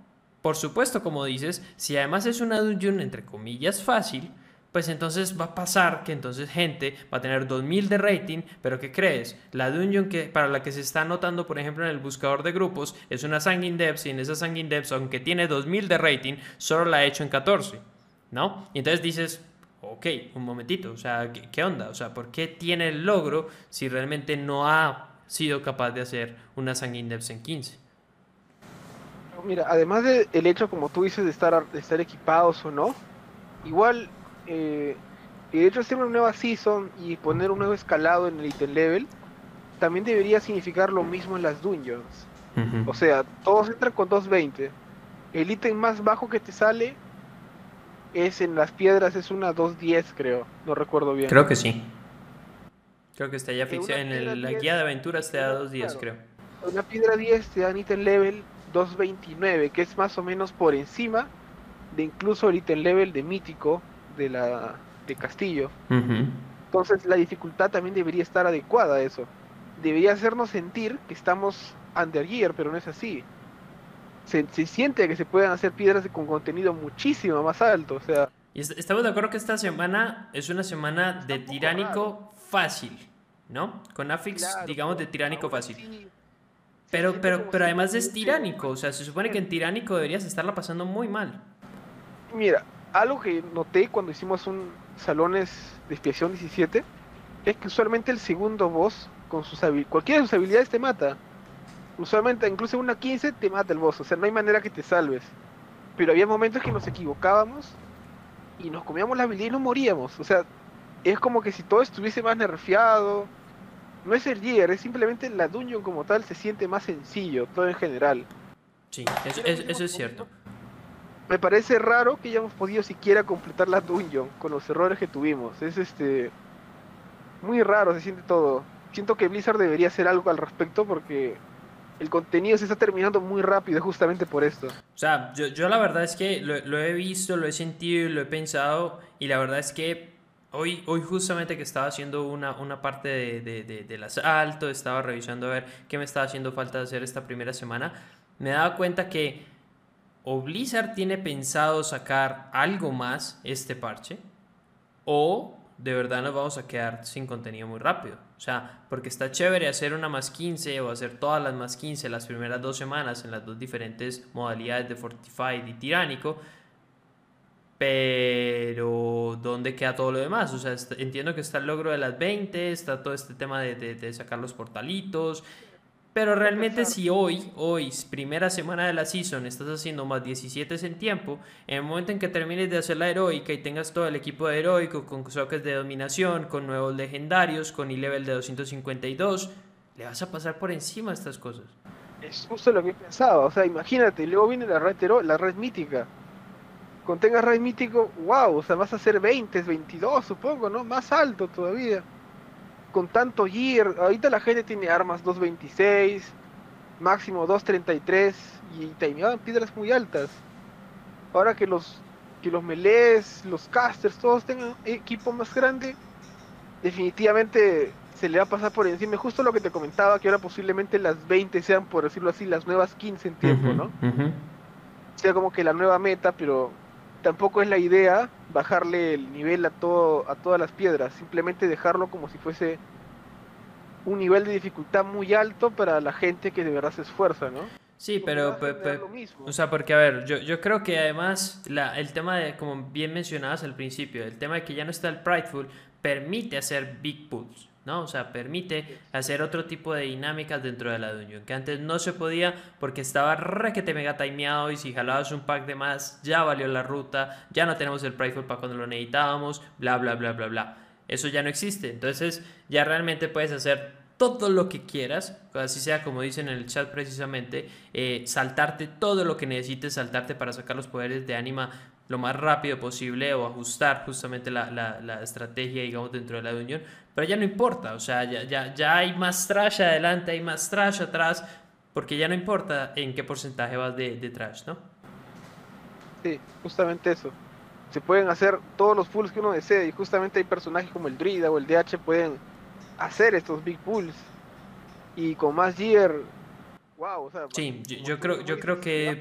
por supuesto, como dices, si además es una dungeon entre comillas fácil, pues entonces va a pasar que entonces gente va a tener 2000 de rating, pero ¿qué crees? La dungeon que, para la que se está anotando, por ejemplo, en el buscador de grupos, es una Sanguine Depths y en esa Sanguine Depths, aunque tiene 2000 de rating, solo la ha hecho en 14, ¿no? Y entonces dices, ok, un momentito, o sea, ¿qué, ¿qué, onda? O sea, ¿por qué tiene el logro si realmente no ha sido capaz de hacer una Sanguine Depths en 15? Mira, además del hecho, como tú dices, de estar, de estar equipados o no, igual eh, el hecho de hacer una nueva season y poner un nuevo escalado en el item level, también debería significar lo mismo en las dungeons. O sea, todos entran con 220. El ítem más bajo que te sale es en las piedras, es una 210, creo. No recuerdo bien. Creo que sí. Creo que está ya fixado. En la guía de aventuras te da 210, creo. Una piedra 10 te da ítem level 229, que es más o menos por encima de incluso el ítem level de mítico de la de Castillo. Entonces la dificultad también debería estar adecuada a eso. Debería hacernos sentir que estamos under gear, pero no es así. Se, siente que se pueden hacer piedras con contenido muchísimo más alto, o sea... Y estamos de acuerdo que esta semana es una semana de tiránico fácil, ¿no? Con Afix, digamos, de tiránico fácil. Pero, pero, pero además es tiránico, o sea, se supone que en tiránico deberías estarla pasando muy mal. Mira, algo que noté cuando hicimos un salones de expiación 17 es que usualmente el segundo boss con sus cualquiera de sus habilidades te mata. Usualmente incluso una 15 te mata el boss, o sea, no hay manera que te salves. Pero había momentos que nos equivocábamos y nos comíamos la habilidad y no moríamos. O sea, es como que si todo estuviese más nerfeado, no es el Gear, es simplemente la dungeon como tal se siente más sencillo, todo en general. Sí, eso, es cierto. Me parece raro que hayamos podido siquiera completar la dungeon con los errores que tuvimos. Es este muy raro, se siente todo. Siento que Blizzard debería hacer algo al respecto porque el contenido se está terminando muy rápido justamente por esto. O sea, yo, yo la verdad es que lo, lo he visto, lo he sentido y lo he pensado y la verdad es que Hoy, hoy justamente que estaba haciendo una, una parte de, de, del asalto, estaba revisando a ver qué me estaba haciendo falta hacer esta primera semana, me daba cuenta que o Blizzard tiene pensado sacar algo más este parche, o de verdad nos vamos a quedar sin contenido muy rápido. O sea, porque está chévere hacer una más 15 o hacer todas las más 15 las primeras dos semanas en las dos diferentes modalidades de Fortified y Tiránico, pero, ¿dónde queda todo lo demás? O sea, entiendo que está el logro de las 20, está todo este tema de, de, sacar los portalitos. Pero realmente si hoy, hoy, primera semana de la season, estás haciendo más 17 en tiempo, en el momento en que termines de hacer la heroica y tengas todo el equipo de heroico con soques de dominación, con nuevos legendarios, con e-level de 252, le vas a pasar por encima a estas cosas. Es justo lo que he pensado, o sea, imagínate, luego viene la red, la red mítica Con tengas raid mítico, wow, o sea, vas a hacer 20, 22 supongo, ¿no? Más alto todavía. Con tanto gear, ahorita la gente tiene armas 226, máximo 233 y timeaban piedras muy altas. Ahora que los que los melees, los casters, todos tengan equipo más grande, definitivamente se le va a pasar por encima. Justo lo que te comentaba, que ahora posiblemente las 20 sean, por decirlo así, las nuevas 15 en tiempo, ¿no? Sea como que la nueva meta, pero tampoco es la idea bajarle el nivel a todo a todas las piedras, simplemente dejarlo como si fuese un nivel de dificultad muy alto para la gente que de verdad se esfuerza, ¿no? Sí, pero, o sea, porque a ver, yo, yo creo que además la, el tema de, como bien mencionabas al principio, el tema de que ya no está el Prideful permite hacer big pulls, ¿no? O sea, permite hacer otro tipo de dinámicas dentro de la dungeon, que antes no se podía porque estaba requete mega timeado y si jalabas un pack de más ya valió la ruta, ya no tenemos el Prideful para cuando lo necesitábamos, bla, bla, bla, bla, bla. Eso ya no existe, entonces ya realmente puedes hacer todo lo que quieras, así sea como dicen en el chat precisamente, eh, saltarte todo lo que necesites, saltarte para sacar los poderes de anima lo más rápido posible o ajustar justamente la, la, estrategia, digamos, dentro de la unión, pero ya no importa, o sea, ya, ya, ya hay más trash adelante, hay más trash atrás, porque ya no importa en qué porcentaje vas de, de trash, ¿no? Sí, justamente eso. Se pueden hacer todos los pulls que uno desee y justamente hay personajes como el Druida o el DH pueden hacer estos big pulls y con más gear wow o sea, sí yo, creo yo creo que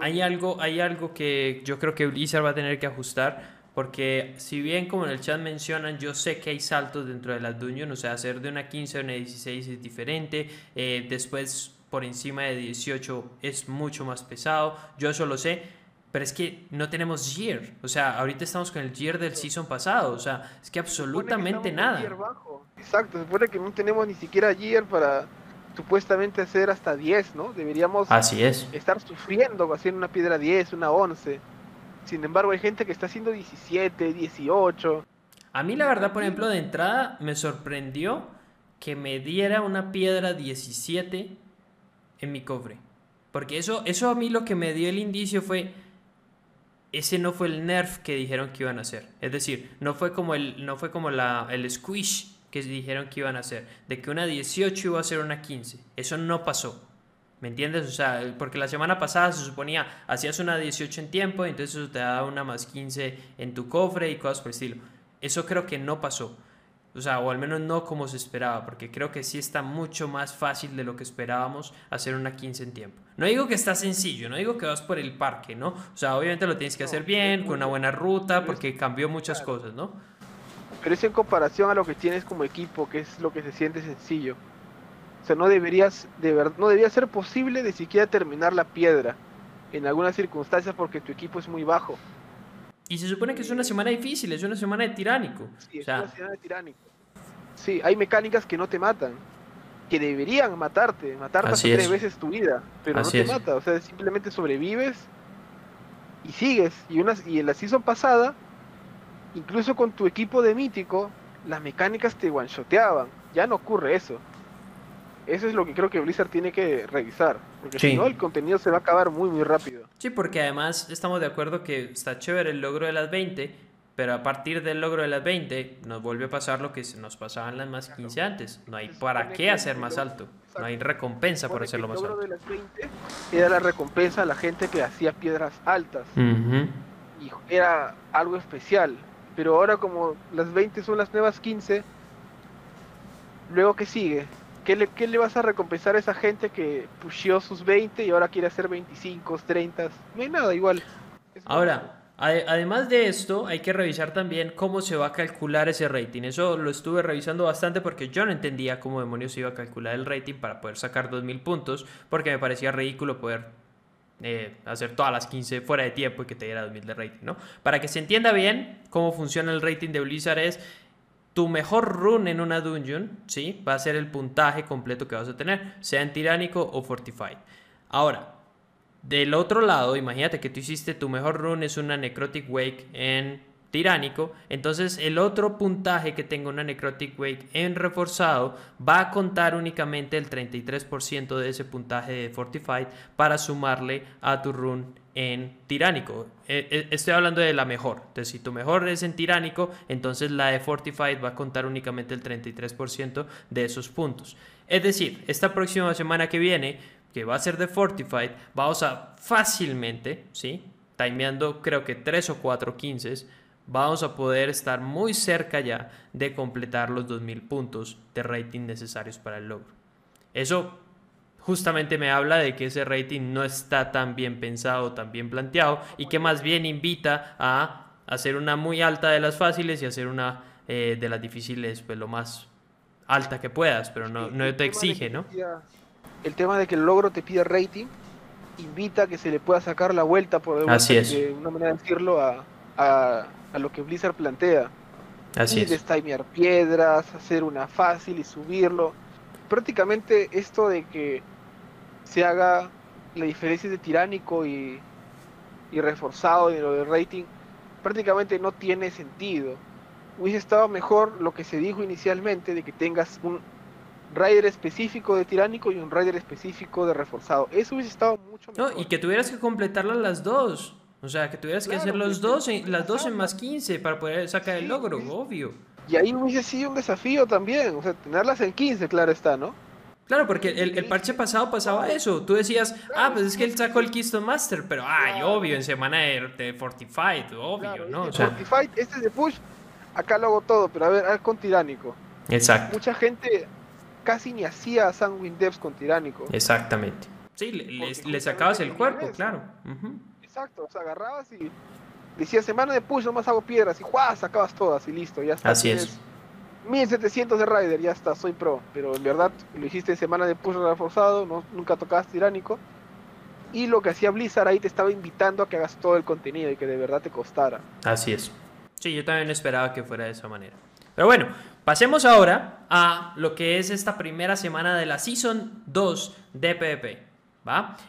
hay algo hay algo que yo creo que Blizzard va a tener que ajustar porque si bien como en el chat mencionan, yo sé que hay saltos dentro de las dungeons, o sea, hacer de una 15 a una 16 es diferente, eh, después por encima de 18 es mucho más pesado, yo eso lo sé, pero es que no tenemos year. O sea, ahorita estamos con el year del season pasado. O sea, es que absolutamente nada. Exacto, se supone que no tenemos ni siquiera year para supuestamente hacer hasta 10, ¿no? Deberíamos Así es. estar sufriendo haciendo una piedra 10, una 11. Sin embargo, hay gente que está haciendo 17, 18. A mí la verdad, por ejemplo, de entrada me sorprendió que me diera una piedra 17 en mi cofre. Porque eso, eso a mí lo que me dio el indicio fue, ese no fue el nerf que dijeron que iban a hacer. Es decir, no fue como el, no fue como la, el squish que dijeron que iban a hacer. De que una 18 iba a ser una 15. Eso no pasó. ¿Me entiendes? O sea, porque la semana pasada se suponía, hacías una 18 en tiempo, entonces eso te daba una más 15 en tu cofre y cosas por el estilo. Eso creo que no pasó. O sea, o al menos no como se esperaba, porque creo que sí está mucho más fácil de lo que esperábamos hacer una 15 en tiempo. No digo que está sencillo, no digo que vas por el parque, ¿no? O sea, obviamente lo tienes que hacer bien, con una buena ruta, porque cambió muchas cosas, ¿no? Pero es en comparación a lo que tienes como equipo, que es lo que se siente sencillo. O sea, no deberías, de verdad, no debería ser posible de siquiera terminar la piedra en algunas circunstancias porque tu equipo es muy bajo. Y se supone que es una semana difícil, es una semana de tiránico. Sí, es una semana de tiránico. Sí, hay mecánicas que no te matan, que deberían matarte, matarte hasta tres veces tu vida, pero no te mata, o sea, simplemente sobrevives y sigues. Y, unas, y en la season pasada, incluso con tu equipo de mítico, las mecánicas te one-shoteaban. Ya no ocurre eso. Eso es lo que creo que Blizzard tiene que revisar. Porque si no, el contenido se va a acabar muy, muy rápido. Sí, porque además estamos de acuerdo que está chévere el logro de las 20, pero a partir del logro de las 20 nos vuelve a pasar lo que nos pasaban las más 15 antes. No hay para qué hacer más alto. No hay recompensa por hacerlo más alto. El logro de las 20 era la recompensa a la gente que hacía piedras altas. Y era algo especial. Pero ahora como las 20 son las nuevas 15, luego que sigue, ¿Qué le, vas a recompensar a esa gente que pushió sus 20 y ahora quiere hacer 25, 30? No hay nada igual. ahora, además de esto, hay que revisar también cómo se va a calcular ese rating. Eso lo estuve revisando bastante porque yo no entendía cómo demonios se iba a calcular el rating para poder sacar 2000 puntos, porque me parecía ridículo poder eh, hacer todas las 15 fuera de tiempo y que te diera 2000 de rating, ¿no? Para que se entienda bien cómo funciona el rating de Blizzard es tu mejor run en una dungeon, ¿sí? Va a ser el puntaje completo que vas a tener, sea en tiránico o fortified. Ahora, del otro lado, imagínate que tú hiciste tu mejor run es una necrotic wake en tiránico, entonces el otro puntaje que tenga una necrotic wake en reforzado va a contar únicamente el 33% de ese puntaje de fortified para sumarle a tu run en tiránico. Eh, eh, estoy hablando de la mejor. Entonces, si tu mejor es en tiránico, entonces la de Fortified va a contar únicamente el 33% de esos puntos. Es decir, esta próxima semana que viene, que va a ser de Fortified, vamos a fácilmente, ¿sí? Timeando creo que 3 o 4 15 vamos a poder estar muy cerca ya de completar los 2000 puntos de rating necesarios para el logro. Eso justamente me habla de que ese rating no está tan bien pensado, tan bien planteado y que más bien invita a hacer una muy alta de las fáciles y hacer una eh, de las difíciles pues lo más alta que puedas, pero no, no te exige, ¿no? el tema de que el logro te pide rating invita a que se le pueda sacar la vuelta, por Así de una manera de decirlo, a, a, a, lo que Blizzard plantea. Así y es. piedras, hacer una fácil y subirlo. Prácticamente esto de que se haga la diferencia de tiránico y, y reforzado de lo de rating, prácticamente no tiene sentido. Hubiese estado mejor lo que se dijo inicialmente de que tengas un rider específico de tiránico y un rider específico de reforzado. Eso hubiese estado mucho mejor. No, y que tuvieras que completarlas las dos. O sea, que tuvieras que hacer los dos las dos en más 15 para poder sacar el logro, obvio. Y ahí hubiese sido un desafío también, o sea, tenerlas en 15, claro está, ¿no? Claro, porque el, parche pasado pasaba eso. Tú decías, ah, pues es que él sacó el Keystone Master, pero ay, obvio, en semana de, Fortified, obvio, ¿no? Este Fortified, este es de push, acá lo hago todo, pero a ver, al con Tiránico. Exacto. Mucha gente casi ni hacía Sanguine Depths con Tiránico. Exactamente. Sí, le, sacabas el cuerpo, claro. Exacto, o sea, agarrabas y decías semana de push, nomás hago piedras y ¡juá! sacabas todas y listo, ya está. Así es 1700 de Rider, ya está, soy pro. Pero en verdad lo hiciste en semana de push reforzado, no, nunca tocabas tiránico. Y lo que hacía Blizzard ahí te estaba invitando a que hagas todo el contenido y que de verdad te costara. Así es. Sí, yo también esperaba que fuera de esa manera. Pero bueno, pasemos ahora a lo que es esta primera semana de la Season 2 de PvP.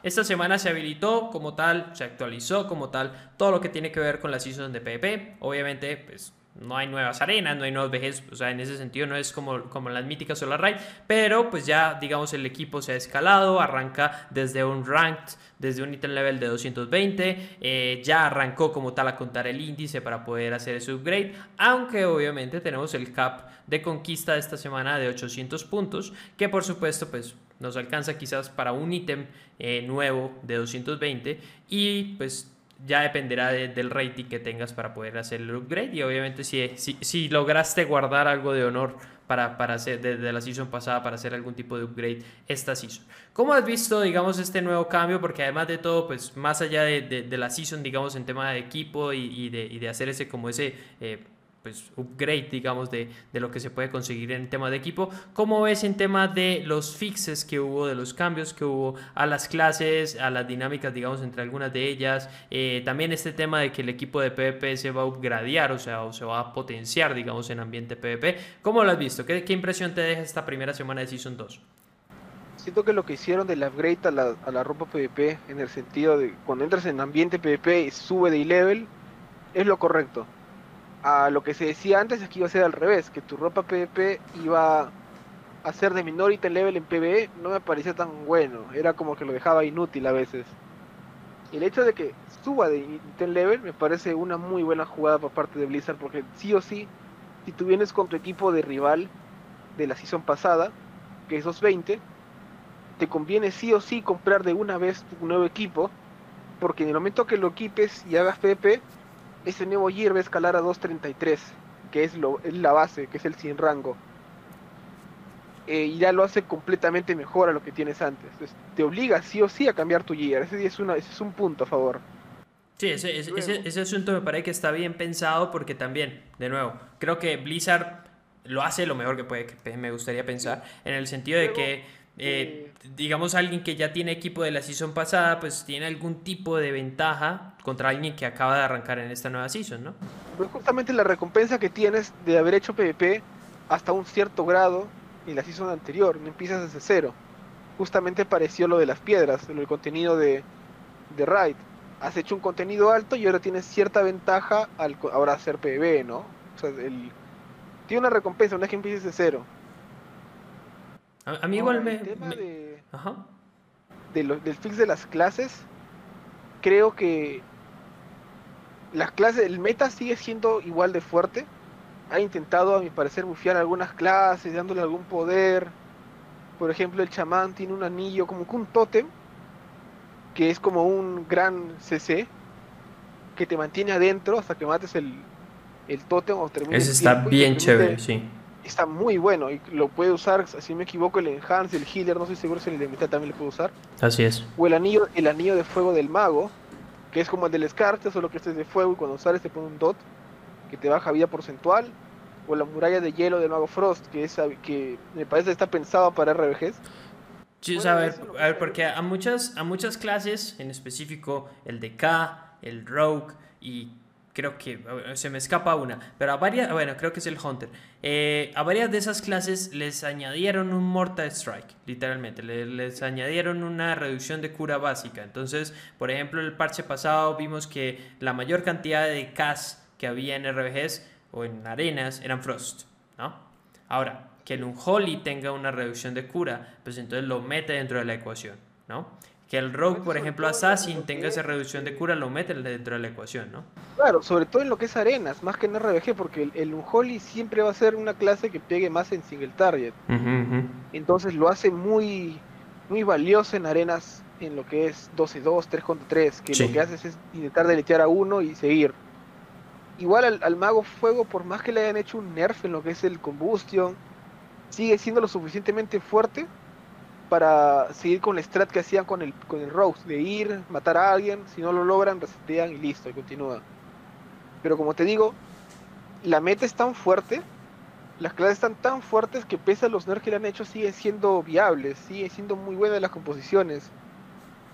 Esta semana se habilitó como tal, se actualizó como tal todo lo que tiene que ver con la season de PvP. Obviamente, pues no hay nuevas arenas, no hay nuevos vejes, o sea, en ese sentido no es como, como las míticas Solar Raid, pero pues ya digamos el equipo se ha escalado, arranca desde un ranked, desde un item level de 220, eh, ya arrancó como tal a contar el índice para poder hacer ese upgrade, aunque obviamente tenemos el cap de conquista de esta semana de 800 puntos, que por supuesto pues nos alcanza quizás para un ítem eh, nuevo de 220 y pues ya dependerá del rating que tengas para poder hacer el upgrade. Y obviamente si, si, lograste guardar algo de honor para, para hacer desde la season pasada para hacer algún tipo de upgrade esta season. ¿Cómo has visto, digamos, este nuevo cambio? Porque además de todo, pues más allá de, de, la season, digamos, en tema de equipo y, y, de, y de, hacer ese como ese... Eh, pues, upgrade, digamos, de, lo que se puede conseguir en tema de equipo. ¿Cómo ves en tema de los fixes que hubo, de los cambios que hubo a las clases, a las dinámicas, digamos, entre algunas de ellas? Eh, también este tema de que el equipo de PvP se va a upgradear, o sea, o se va a potenciar, digamos, en ambiente PvP. ¿Cómo lo has visto? ¿Qué, qué impresión te deja esta primera semana de Season 2? Siento que lo que hicieron del upgrade a la, a la ropa PvP, en el sentido de cuando entras en ambiente PvP y sube de level, es lo correcto a lo que se decía antes es que iba a ser al revés, que tu ropa PvP iba a ser de minority level en PvE, no me parecía tan bueno, era como que lo dejaba inútil a veces. El hecho de que suba de item level me parece una muy buena jugada por parte de Blizzard, porque sí o sí, si tú vienes con tu equipo de rival de la season pasada, que es 220, te conviene sí o sí comprar de una vez tu nuevo equipo, porque en el momento que lo equipes y hagas PvP, ese nuevo Gear va a escalar a 2.33, que es, lo, es la base, que es el sin rango. Eh, y ya lo hace completamente mejor a lo que tienes antes. te obliga sí o sí a cambiar tu Gear. Ese es, una, ese es un punto a favor. Sí, ese, ese, ese, asunto me parece que está bien pensado porque también, de nuevo, creo que Blizzard lo hace lo mejor que puede, que me gustaría pensar, en el sentido de que eh, digamos alguien que ya tiene equipo de la season pasada, pues tiene algún tipo de ventaja contra alguien que acaba de arrancar en esta nueva season, ¿no? Pues justamente la recompensa que tienes de haber hecho PvP hasta un cierto grado en la season anterior, no empiezas desde cero. Justamente pareció lo de las piedras, el contenido de, de Raid. Has hecho un contenido alto y ahora tienes cierta ventaja al ahora hacer PvP, ¿no? O sea, el, tiene una recompensa, no es que empieces de cero a, mí igual me... tema De, del fix de las clases, creo que las clases, el meta sigue siendo igual de fuerte. Ha intentado, a mi parecer, bufiar algunas clases, dándole algún poder. Por ejemplo, el chamán tiene un anillo, como que un tótem, que es como un gran CC, que te mantiene adentro hasta que mates el, el tótem o termines. Ese está bien chévere, sí. Está muy bueno y lo puede usar, si me equivoco, el Enhance, el Healer, no estoy seguro si el de mitad también lo puede usar. Así es. O el anillo, el anillo de fuego del mago, que es como el del Escarte, solo que este es de fuego y cuando sales te pone un dot que te baja vida porcentual. O la muralla de hielo del mago Frost, que es que me parece que está pensado para RBGs. Sí, a ver, a ver, porque a muchas, a muchas clases, en específico el de K, el Rogue y creo que se me escapa una, pero a varias, bueno, creo que es el Hunter. Eh, a varias de esas clases les añadieron un Mortal Strike, literalmente, les, añadieron una reducción de cura básica. Entonces, por ejemplo, el parche pasado vimos que la mayor cantidad de CAS que había en RBGs o en arenas eran Frost, ¿no? Ahora, que el Unholy tenga una reducción de cura, pues entonces lo mete dentro de la ecuación, ¿no? Que el Rogue, por ejemplo, Assassin tenga esa reducción de cura, lo mete dentro de la ecuación, ¿no? Claro, sobre todo en lo que es arenas, más que en RBG, porque el, el Unholy siempre va a ser una clase que pegue más en single target. Entonces lo hace muy, muy valioso en arenas en lo que es 12-2, 3 contra 3, que lo que haces es intentar deletear a uno y seguir. Igual al, al, Mago Fuego, por más que le hayan hecho un nerf en lo que es el Combustion, sigue siendo lo suficientemente fuerte para seguir con la strat que hacían con el, con el Rose, de ir, matar a alguien, si no lo logran, resetean y listo, y continúa. Pero como te digo, la meta es tan fuerte, las clases están tan fuertes que pese a los nerfs que le han hecho, siguen siendo viables, siguen siendo muy buenas las composiciones.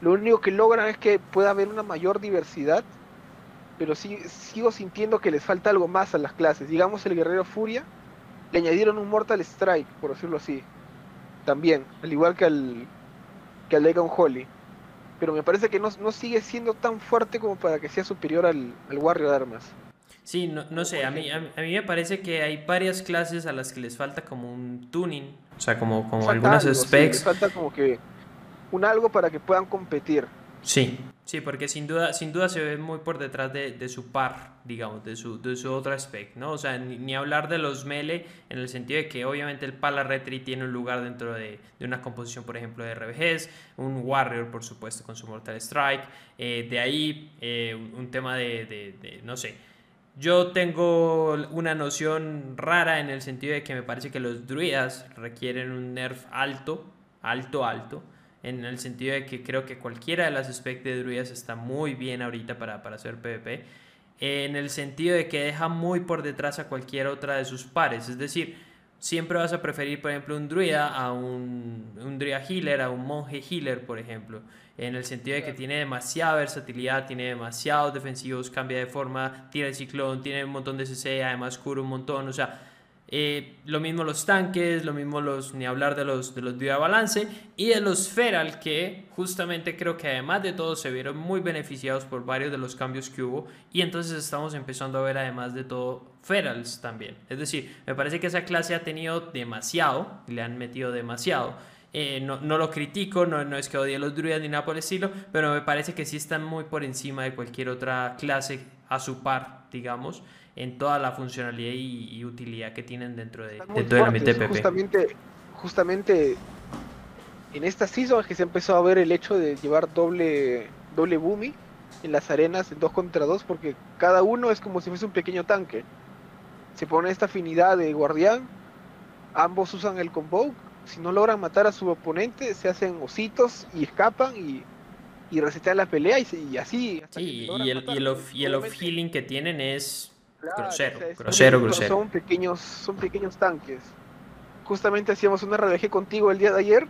Lo único que logran es que pueda haber una mayor diversidad, pero sí, sigo sintiendo que les falta algo más a las clases. Digamos el Guerrero Furia, le añadieron un Mortal Strike, por decirlo así también, al igual que al, que al Holly. Pero me parece que no, no, sigue siendo tan fuerte como para que sea superior al, al Warrior de Armas. Sí, no, no sé, a mí, a, mí me parece que hay varias clases a las que les falta como un tuning, o sea, como, como algunas specs. les falta como que un algo para que puedan competir. Sí, sí, porque sin duda, sin duda se ve muy por detrás de, su par, digamos, de su, de su otra spec, ¿no? O sea, ni, hablar de los melee en el sentido de que obviamente el Pala Retri tiene un lugar dentro de, una composición, por ejemplo, de RBGs, un Warrior, por supuesto, con su Mortal Strike, eh, de ahí eh, un, tema de, no sé, yo tengo una noción rara en el sentido de que me parece que los druidas requieren un nerf alto, alto, alto en el sentido de que creo que cualquiera de las specs de druidas está muy bien ahorita para, para hacer PvP, en el sentido de que deja muy por detrás a cualquier otra de sus pares, es decir, siempre vas a preferir, por ejemplo, un druida a un, un druida healer, a un monje healer, por ejemplo, en el sentido de que tiene demasiada versatilidad, tiene demasiados defensivos, cambia de forma, tira el ciclón, tiene un montón de CC, además cura un montón, o sea, eh, lo mismo los tanques, lo mismo los, ni hablar de los de los balance y de los feral que justamente creo que además de todo se vieron muy beneficiados por varios de los cambios que hubo y entonces estamos empezando a ver además de todo ferals también. Es decir, me parece que esa clase ha tenido demasiado, le han metido demasiado. Eh, no, no, lo critico, no, no es que odie a los druidas ni nada por el estilo, pero me parece que sí están muy por encima de cualquier otra clase a su par, digamos en toda la funcionalidad y, utilidad que tienen dentro de, dentro del ambiente PP. Justamente, justamente en esta season es que se empezó a ver el hecho de llevar doble, doble boomy en las arenas en 2 contra 2 porque cada uno es como si fuese un pequeño tanque. Se pone esta afinidad de guardián, ambos usan el combo, si no logran matar a su oponente se hacen ositos y escapan y, y resetean la pelea y, así. sí, y el, y el, off, y el off healing que tienen es grosero, grosero, grosero. Son pequeños, son pequeños tanques. Justamente hacíamos una RBG contigo el día de ayer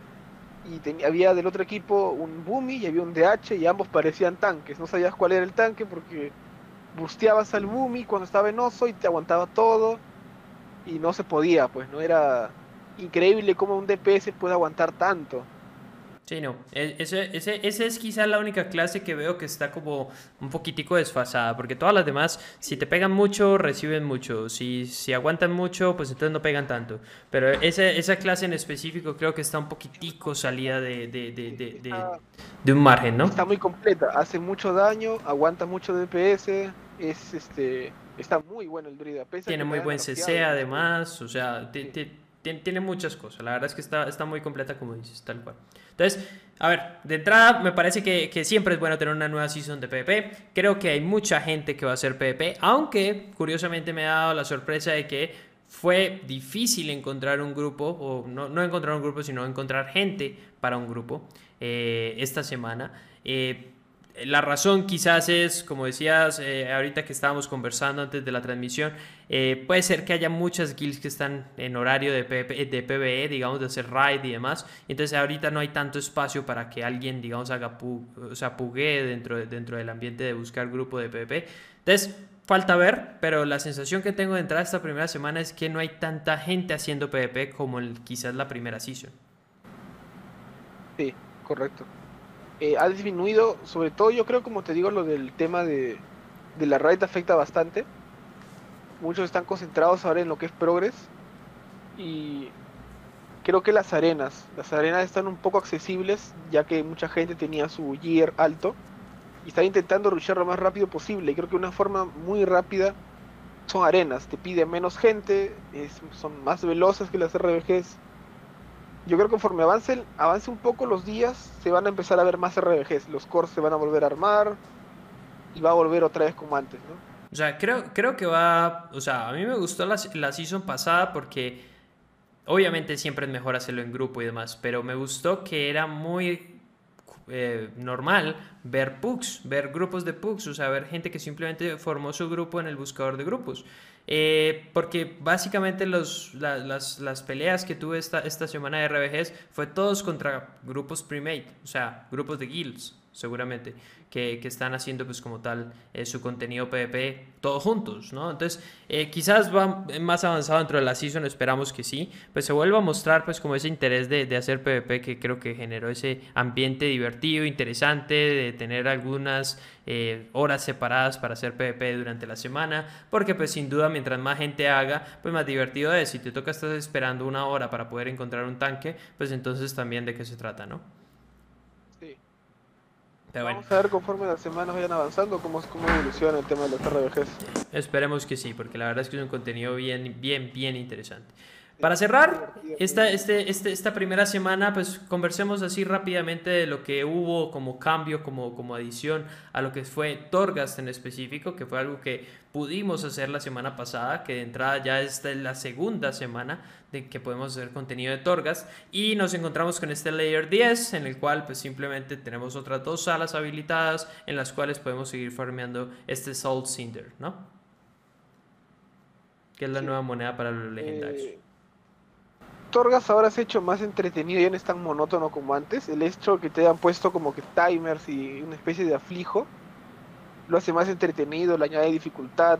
y había del otro equipo un Boomy y había un DH y ambos parecían tanques. No sabías cuál era el tanque porque busteabas al Boomy cuando estaba en oso y te aguantaba todo y no se podía, pues no era increíble cómo un DPS puede aguantar tanto. Sí, no. E, ese, ese, ese es quizá la única clase que veo que está como un poquitico desfasada, porque todas las demás, si te pegan mucho, reciben mucho. Si, si aguantan mucho, pues entonces no pegan tanto. Pero esa, esa clase en específico creo que está un poquitico salida de, de, de, de, de un margen, ¿no? Está muy completa, hace mucho daño, aguanta mucho DPS, es este está muy bueno el druida. Tiene muy buen CC además, o sea, tiene, muchas cosas. La verdad es que está, está muy completa como dices, tal cual. Entonces, a ver, de entrada me parece que, siempre es bueno tener una nueva season de PvP. Creo que hay mucha gente que va a hacer PvP, aunque curiosamente me ha dado la sorpresa de que fue difícil encontrar un grupo, o no, no encontrar un grupo, sino encontrar gente para un grupo eh, esta semana. Eh, la razón quizás es, como decías eh, ahorita que estábamos conversando antes de la transmisión, eh, puede ser que haya muchas guilds que están en horario de, de PvE, digamos, de hacer raid y demás. Entonces ahorita no hay tanto espacio para que alguien, digamos, haga o sea, pugue dentro, dentro del ambiente de buscar grupo de PvP. Entonces, falta ver, pero la sensación que tengo de entrar esta primera semana es que no hay tanta gente haciendo PvP como quizás la primera season. Sí, correcto. Eh, ha disminuido, sobre todo yo creo, como te digo, lo del tema de, la raid afecta bastante. Muchos están concentrados ahora en lo que es progress. Y creo que las arenas, las arenas están un poco accesibles, ya que mucha gente tenía su gear alto. Y están intentando rushear lo más rápido posible. Y creo que una forma muy rápida son arenas. Te pide menos gente, son más veloces que las RBGs yo creo que conforme avance, avance un poco los días, se van a empezar a ver más RBGs. Los cores se van a volver a armar y va a volver otra vez como antes, ¿no? O sea, creo, creo que va. O sea, a mí me gustó la, la season pasada porque obviamente siempre es mejor hacerlo en grupo y demás, pero me gustó que era muy eh, normal ver pugs, ver grupos de pugs, o sea, ver gente que simplemente formó su grupo en el buscador de grupos. Eh, porque básicamente los, las, las, peleas que tuve esta, esta semana de RBGs fue todos contra grupos premade, o sea, grupos de guilds, seguramente que, están haciendo pues como tal eh, su contenido PvP todos juntos, ¿no? Entonces, eh, quizás va más avanzado dentro de la season, esperamos que sí, pues se vuelva a mostrar pues como ese interés de, de hacer PvP que creo que generó ese ambiente divertido, interesante, de tener algunas eh, horas separadas para hacer PvP durante la semana, porque pues sin duda mientras más gente haga, pues más divertido es. Si te toca estar esperando una hora para poder encontrar un tanque, pues entonces también de qué se trata, ¿no? Vamos a ver conforme las semanas vayan avanzando cómo, cómo evoluciona el tema de los RBGs. Esperemos que sí, porque la verdad es que es un contenido bien, bien, bien interesante. Para cerrar esta, este, este, esta primera semana, pues conversemos así rápidamente de lo que hubo como cambio, como, como adición a lo que fue Torgast en específico, que fue algo que pudimos hacer la semana pasada, que de entrada ya esta es la segunda semana de que podemos hacer contenido de Torgas y nos encontramos con este layer 10 en el cual pues simplemente tenemos otras dos salas habilitadas en las cuales podemos seguir farmeando este Salt Cinder, ¿no? Que es la nueva moneda para los legendarios. Eh, Torgas ahora se ha hecho más entretenido, ya no es tan monótono como antes. El hecho que te han puesto como que timers y una especie de aflijo lo hace más entretenido, le añade dificultad.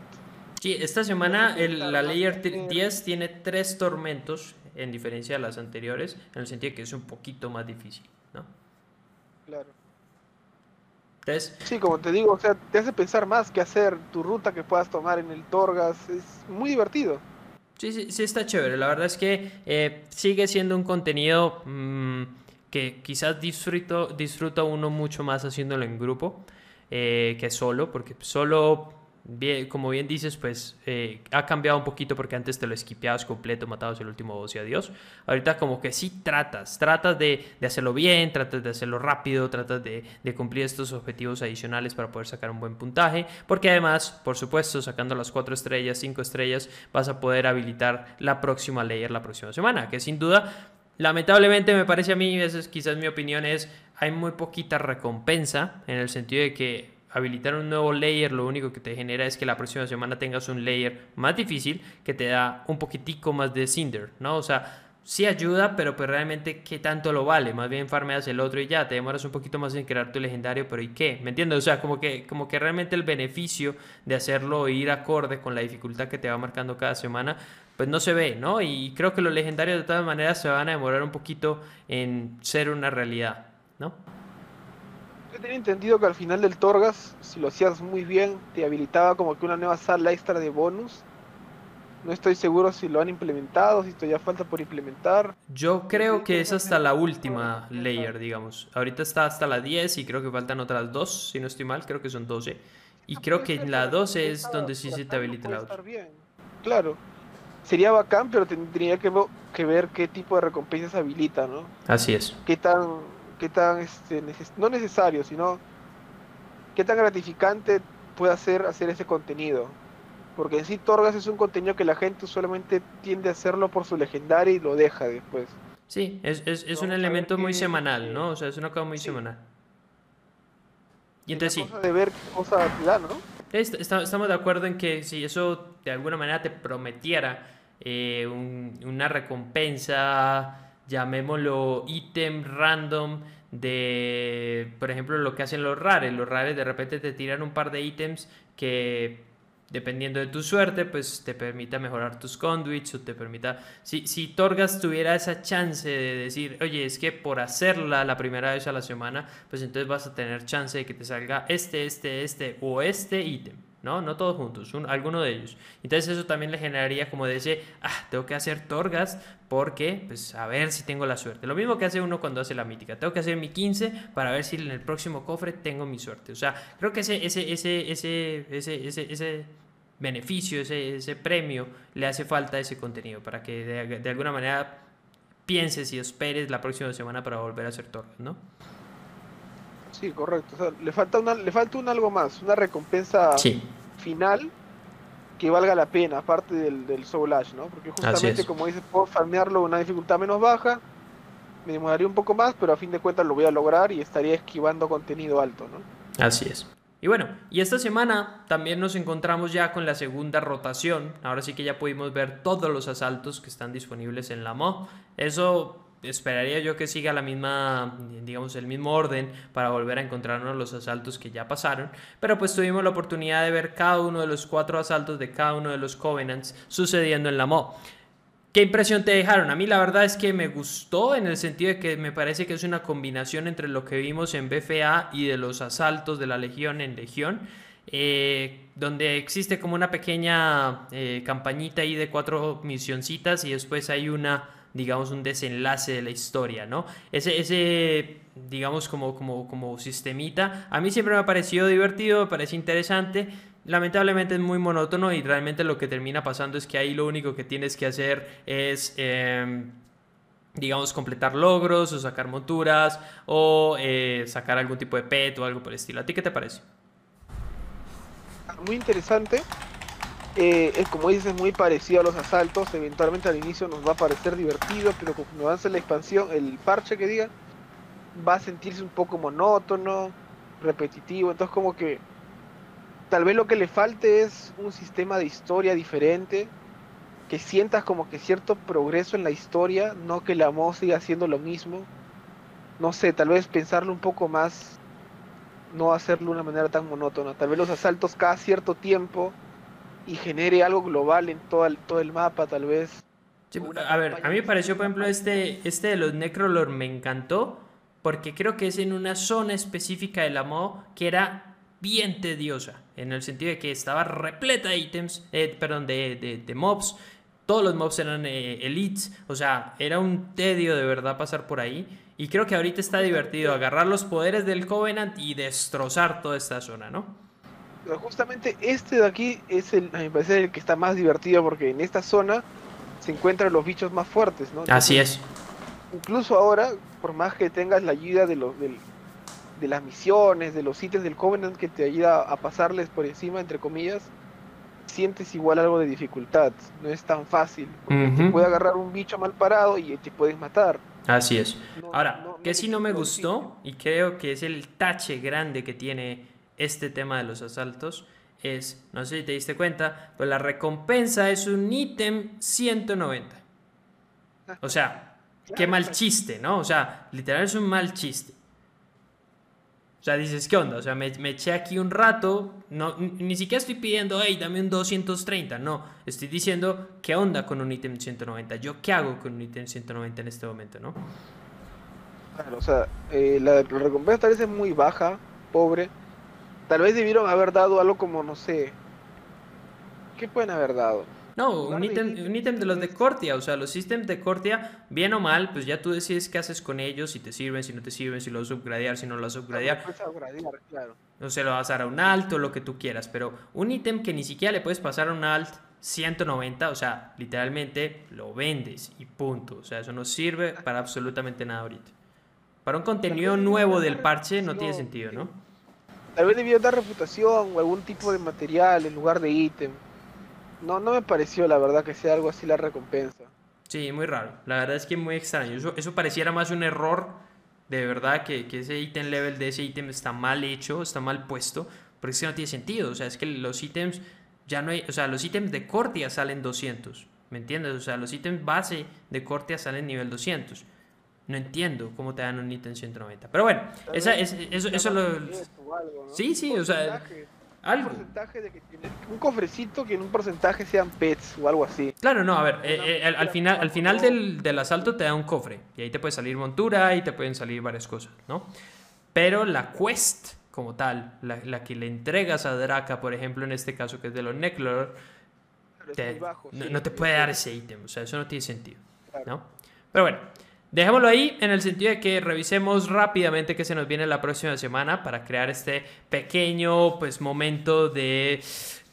Sí, esta semana el, la Layer 10 tiene tres tormentos en diferencia de las anteriores, en el sentido de que es un poquito más difícil, ¿no? Claro. Entonces, sí, como te digo, o sea, te hace pensar más que hacer tu ruta que puedas tomar en el Torgas, es muy divertido. Sí, sí, sí está chévere. La verdad es que eh, sigue siendo un contenido mm, que quizás disfruto, disfruta uno mucho más haciéndolo en grupo eh, que solo, porque solo, bien, como bien dices, pues eh, ha cambiado un poquito porque antes te lo esquipeabas completo, matabas el último boss y adiós. Ahorita como que sí tratas, tratas de, de hacerlo bien, tratas de hacerlo rápido, tratas de, de, cumplir estos objetivos adicionales para poder sacar un buen puntaje, porque además, por supuesto, sacando las 4 estrellas, 5 estrellas, vas a poder habilitar la próxima layer la próxima semana, que sin duda Lamentablemente me parece a mí, esa es quizás mi opinión, es hay muy poquita recompensa en el sentido de que habilitar un nuevo layer lo único que te genera es que la próxima semana tengas un layer más difícil que te da un poquitico más de Cinder, ¿no? O sea, sí ayuda, pero pues realmente qué tanto lo vale. Más bien farmeas el otro y ya, te demoras un poquito más en crear tu legendario, pero ¿y qué? ¿Me entiendes? O sea, como que, como que realmente el beneficio de hacerlo ir acorde con la dificultad que te va marcando cada semana, pues no se ve, ¿no? Y creo que los legendarios de todas maneras se van a demorar un poquito en ser una realidad. ¿no? Yo tenía entendido que al final del Torgas, si lo hacías muy bien, te habilitaba como que una nueva sala extra de bonus. No estoy seguro si lo han implementado, si todavía falta por implementar. Yo creo que es hasta la última layer, digamos. Ahorita está hasta la 10 y creo que faltan otras dos, si no estoy mal, creo que son 12. Y creo que en la 12 es donde sí se te habilita la otra. Claro. Sería bacán, pero tendría que, que ver qué tipo de recompensas habilita, ¿no? Así es. Qué tan, qué tan, este, no necesario, sino qué tan gratificante puede hacer hacer ese contenido. Porque en sí Torgas es un contenido que la gente solamente tiende a hacerlo por su legendaria y lo deja después. Sí, es, es, es un elemento muy semanal, ¿no? O sea, es una cosa muy semanal. Y entonces sí. de ver qué cosa da, ¿no? Estamos de acuerdo en que si eso de alguna manera te prometiera eh, una recompensa, llamémoslo ítem random de, por ejemplo, lo que hacen los rares. Los rares de repente te tiran un par de ítems que dependiendo de tu suerte, pues te permita mejorar tus conduits o te permita... Si, si Torgas tuviera esa chance de decir, oye, es que por hacerla la primera vez a la semana, pues entonces vas a tener chance de que te salga este, este, este o este ítem. ¿No? No todos juntos, un, alguno de ellos. Entonces eso también le generaría como de ese, ah, tengo que hacer torgas porque, pues, a ver si tengo la suerte. Lo mismo que hace uno cuando hace la mítica. Tengo que hacer mi 15 para ver si en el próximo cofre tengo mi suerte. O sea, creo que ese, ese, ese, ese, ese, ese, ese beneficio, ese, ese premio, le hace falta ese contenido para que de, de alguna manera pienses y esperes la próxima semana para volver a hacer torgas, ¿no? Sí, correcto. le falta una, le falta un algo más, una recompensa final que valga la pena, aparte del, del Soul Ash, ¿no? Porque justamente, como dices, puedo farmearlo una dificultad menos baja, me demoraría un poco más, pero a fin de cuentas lo voy a lograr y estaría esquivando contenido alto, ¿no? Así es. Y bueno, y esta semana también nos encontramos ya con la segunda rotación. Ahora sí que ya pudimos ver todos los asaltos que están disponibles en la MO. Eso esperaría yo que siga la misma, digamos, el mismo orden para volver a encontrarnos los asaltos que ya pasaron. Pero pues tuvimos la oportunidad de ver cada uno de los cuatro asaltos de cada uno de los Covenants sucediendo en la MO. ¿Qué impresión te dejaron? A mí la verdad es que me gustó en el sentido de que me parece que es una combinación entre lo que vimos en BFA y de los asaltos de la Legión en Legión. Eh, donde existe como una pequeña eh, campañita ahí de cuatro misioncitas y después hay una digamos, un desenlace de la historia, ¿no? Ese, ese digamos, como, como, como sistemita, a mí siempre me ha parecido divertido, me parece interesante. Lamentablemente es muy monótono y realmente lo que termina pasando es que ahí lo único que tienes que hacer es... Em, digamos, completar logros o sacar monturas o eh, sacar algún tipo de pet o algo por el estilo. ¿A ti qué te parece? Muy interesante. Eh, es como dices, muy parecido a los asaltos. Eventualmente al inicio nos va a parecer divertido, pero cuando avance la expansión, el parche que diga, va a sentirse un poco monótono, repetitivo. Entonces, como que tal vez lo que le falte es un sistema de historia diferente, que sientas como que cierto progreso en la historia, no que la voz siga haciendo lo mismo. No sé, tal vez pensarlo un poco más, no hacerlo de una manera tan monótona. Tal vez los asaltos cada cierto tiempo y genere algo global en todo el, todo el mapa, tal vez. a ver, a mí me pareció, por ejemplo, este, este de los Necrolord me encantó, porque creo que es en una zona específica de la MO que era bien tediosa, en el sentido de que estaba repleta de ítems, eh, perdón, de, de, mobs, todos los mobs eran eh, elites, o sea, era un tedio de verdad pasar por ahí. Y creo que ahorita está divertido agarrar los poderes del Covenant y destrozar toda esta zona, ¿no? Justamente este de aquí es el, a mi parecer, el que está más divertido porque en esta zona se encuentran los bichos más fuertes, ¿no? Así es. Incluso ahora, por más que tengas la ayuda de los de, las misiones, de los ítems del Covenant que te ayuda a pasarles por encima, entre comillas, sientes igual algo de dificultad. No es tan fácil. Te puede agarrar un bicho mal parado y te puedes matar. Así es. Ahora, que si no me gustó, y creo que es el tache grande que tiene este tema de los asaltos es, no sé si te diste cuenta, pues la recompensa es un ítem 190. O sea, qué mal chiste, ¿no? O sea, literal es un mal chiste. O sea, dices, ¿qué onda? O sea, me, eché aquí un rato, no, ni siquiera estoy pidiendo, hey, dame un 230, no, estoy diciendo, ¿qué onda con un ítem 190? ¿Yo qué hago con un ítem 190 en este momento, no? Claro, o sea, Eh, la, la recompensa tal vez es muy baja, pobre. Tal vez debieron haber dado algo como, no sé. ¿Qué pueden haber dado? No, un ítem, un ítem de los de Cortia, o sea, los ítems de Cortia, bien o mal, pues ya tú decides qué haces con ellos, si te sirven, si no te sirven, si los upgradear, si no los upgradear. Claro. O se lo vas a dar a un alt o lo que tú quieras, pero un ítem que ni siquiera le puedes pasar a un alt 190, o sea, literalmente lo vendes y punto. O sea, eso no sirve para absolutamente nada ahorita. Para un contenido nuevo del parche no tiene sentido, ¿no? Tal vez debió dar reputación o algún tipo de material en lugar de ítem. No, no me pareció la verdad que sea algo así la recompensa. Sí, muy raro. La verdad es que muy extraño. Eso, eso pareciera más un error de verdad que, que ese ítem level de ese ítem está mal hecho, está mal puesto, porque es que no tiene sentido. O sea, es que los ítems ya no hay, o sea, los ítems de Cortia salen 200, ¿me entiendes? O sea, los ítems base de Cortia salen nivel 200. No entiendo cómo te dan un ítem 190. Pero bueno, esa, es, eso, eso lo... Sí, sí, o sea... Algo. Un porcentaje de que tiene, un cofrecito que en un porcentaje sean pets o algo así. Claro, no, a ver, eh, eh, al, final, al final del, del, asalto te da un cofre y ahí te puede salir montura y te pueden salir varias cosas, ¿no? Pero la quest como tal, la, la que le entregas a Draka, por ejemplo, en este caso que es de los Necklor, no, no, te puede dar ese ítem, o sea, eso no tiene sentido, ¿no? Pero bueno, Dejémoslo ahí en el sentido de que revisemos rápidamente qué se nos viene la próxima semana para crear este pequeño pues, momento de,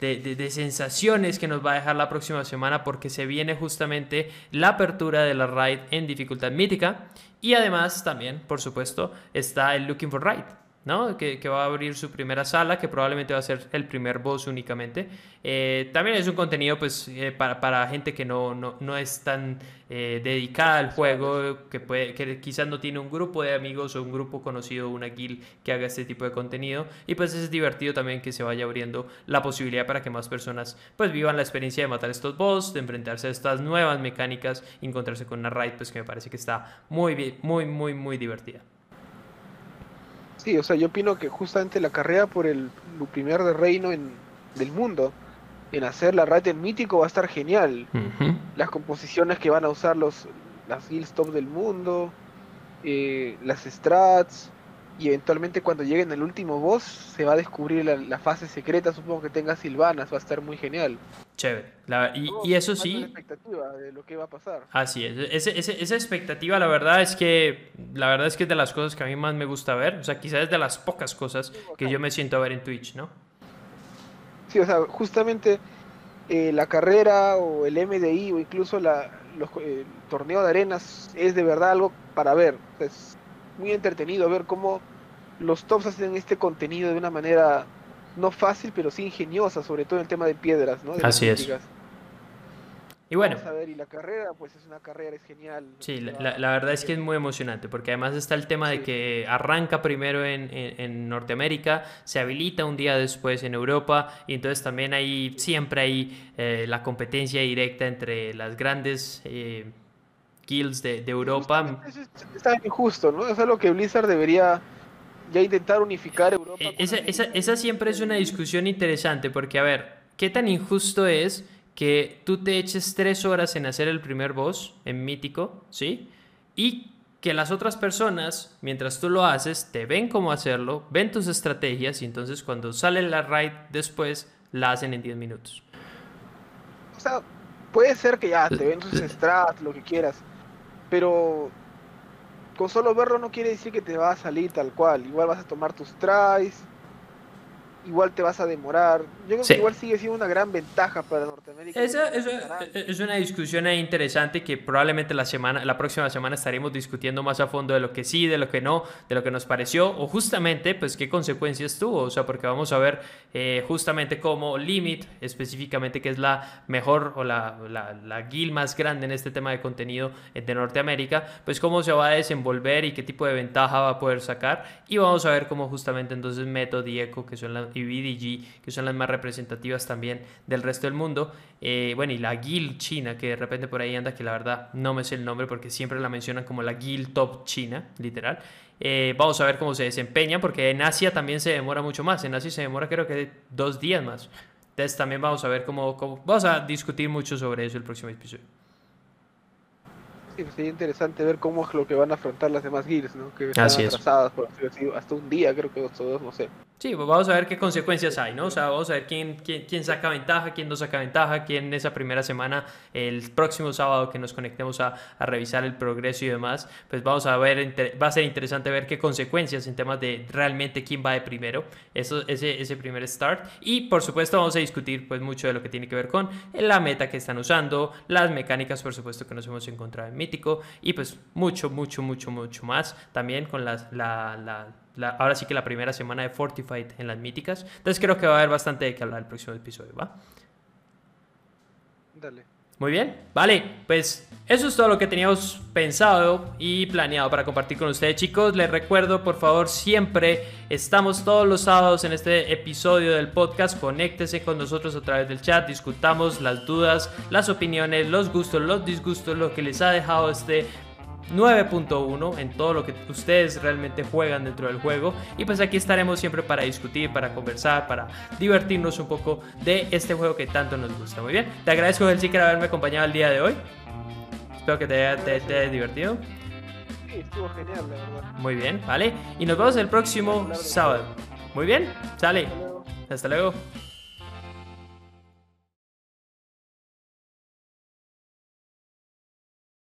de, de, sensaciones que nos va a dejar la próxima semana porque se viene justamente la apertura de la raid en dificultad mítica y además también, por supuesto, está el Looking for Raid. Que, va a abrir su primera sala, que probablemente va a ser el primer boss únicamente. Eh, también es un contenido pues, eh, para, para, gente que no, no, no es tan eh, dedicada al juego, que, puede, que quizás no tiene un grupo de amigos o un grupo conocido, una guild que haga este tipo de contenido. Y pues es divertido también que se vaya abriendo la posibilidad para que más personas pues vivan la experiencia de matar estos boss, de enfrentarse a estas nuevas mecánicas, encontrarse con una raid pues que me parece que está muy, muy, muy, muy divertida. Sí, o sea, yo opino que justamente la carrera por el primer de reino en, del mundo, en hacer la raid en mítico va a estar genial. Las composiciones que van a usar los las guilds top del mundo, eh, las strats, y eventualmente cuando lleguen al último boss se va a descubrir la, fase secreta, supongo que tenga Silvanas, va a estar muy genial. Chévere. y, eso sí... La expectativa de lo que va a pasar. Así es. esa expectativa, la verdad es que la verdad es que es de las cosas que a mí más me gusta ver. O sea, quizás es de las pocas cosas que yo me siento a ver en Twitch, ¿no? Sí, o sea, justamente eh, la carrera o el MDI o incluso la, los, el torneo de arenas es de verdad algo para ver. es muy entretenido ver cómo los tops hacen este contenido de una manera no fácil, pero sí ingeniosa, sobre todo en el tema de piedras, ¿no? Así es. Y bueno. Vamos a ver, y la carrera, pues es una carrera, es genial. Sí, la, la, verdad es que es muy emocionante, porque además está el tema de que arranca primero en, en, en, Norteamérica, se habilita un día después en Europa, y entonces también hay, siempre hay eh, la competencia directa entre las grandes eh, guilds de, de Europa. Está injusto, ¿no? Es algo que Blizzard debería ya intentar unificar Europa. Eh, esa, esa, esa siempre es una discusión interesante, porque a ver, ¿qué tan injusto es que tú te eches tres horas en hacer el primer boss en mítico, ¿sí? Y que las otras personas, mientras tú lo haces, te ven cómo hacerlo, ven tus estrategias y entonces cuando sale la raid después, la hacen en 10 minutos. O sea, puede ser que ya te ven tus strats, lo que quieras, pero con solo verlo no quiere decir que te va a salir tal cual. Igual vas a tomar tus tries, igual te vas a demorar. Yo creo que igual sigue siendo una gran ventaja para Norteamérica. Esa, es una discusión interesante que probablemente la semana, la próxima semana estaremos discutiendo más a fondo de lo que sí, de lo que no, de lo que nos pareció o justamente pues qué consecuencias tuvo. O sea, porque vamos a ver eh, justamente cómo Limit, específicamente que es la mejor o la, la, la guild más grande en este tema de contenido de Norteamérica, pues cómo se va a desenvolver y qué tipo de ventaja va a poder sacar. Y vamos a ver cómo justamente entonces Method y Echo, que son las y BDG, que son las más representativas también del resto del mundo. Eh, bueno, y la Guild China, que de repente por ahí anda, que la verdad no me sé el nombre porque siempre la mencionan como la Guild Top China, literal. Eh, vamos a ver cómo se desempeña, porque en Asia también se demora mucho más. En Asia se demora creo que dos días más. Entonces también vamos a ver cómo, cómo... Vamos a discutir mucho sobre eso el próximo episodio. Sí, pues sería interesante ver cómo es lo que van a afrontar las demás guilds, ¿no? Que están Así es. atrasadas por decirlo así, hasta un día, creo que dos o dos, no sé. Sí, pues vamos a ver qué consecuencias hay, ¿no? O sea, vamos a ver quién, quién, quién saca ventaja, quién no saca ventaja, quién esa primera semana, el próximo sábado que nos conectemos a, a revisar el progreso y demás, pues vamos a ver, va a ser interesante ver qué consecuencias en temas de realmente quién va de primero, eso, ese, ese primer start. Y por supuesto vamos a discutir pues mucho de lo que tiene que ver con la meta que están usando, las mecánicas por supuesto que nos hemos encontrado en Mítico y pues mucho, mucho, mucho, mucho más también con las, la, la, la- ahora sí que la primera semana de Fortified en las míticas. Entonces creo que va a haber bastante de qué hablar el próximo episodio, ¿va? Dale. Muy bien, vale, pues eso es todo lo que teníamos pensado y planeado para compartir con ustedes chicos. Les recuerdo, por favor, siempre estamos todos los sábados en este episodio del podcast. Conéctese con nosotros a través del chat, discutamos las dudas, las opiniones, los gustos, los disgustos, lo que les ha dejado este 9.1 en todo lo que ustedes realmente juegan dentro del juego. Y pues aquí estaremos siempre para discutir, para conversar, para divertirnos un poco de este juego que tanto nos gusta. Muy bien, te agradezco, Helsiker, haberme acompañado el día de hoy. Espero que te haya, te- te haya divertido. Sí, estuvo genial, la verdad. Muy bien, ¿vale? Y nos vemos el próximo sábado. Muy bien, sale. Hasta luego.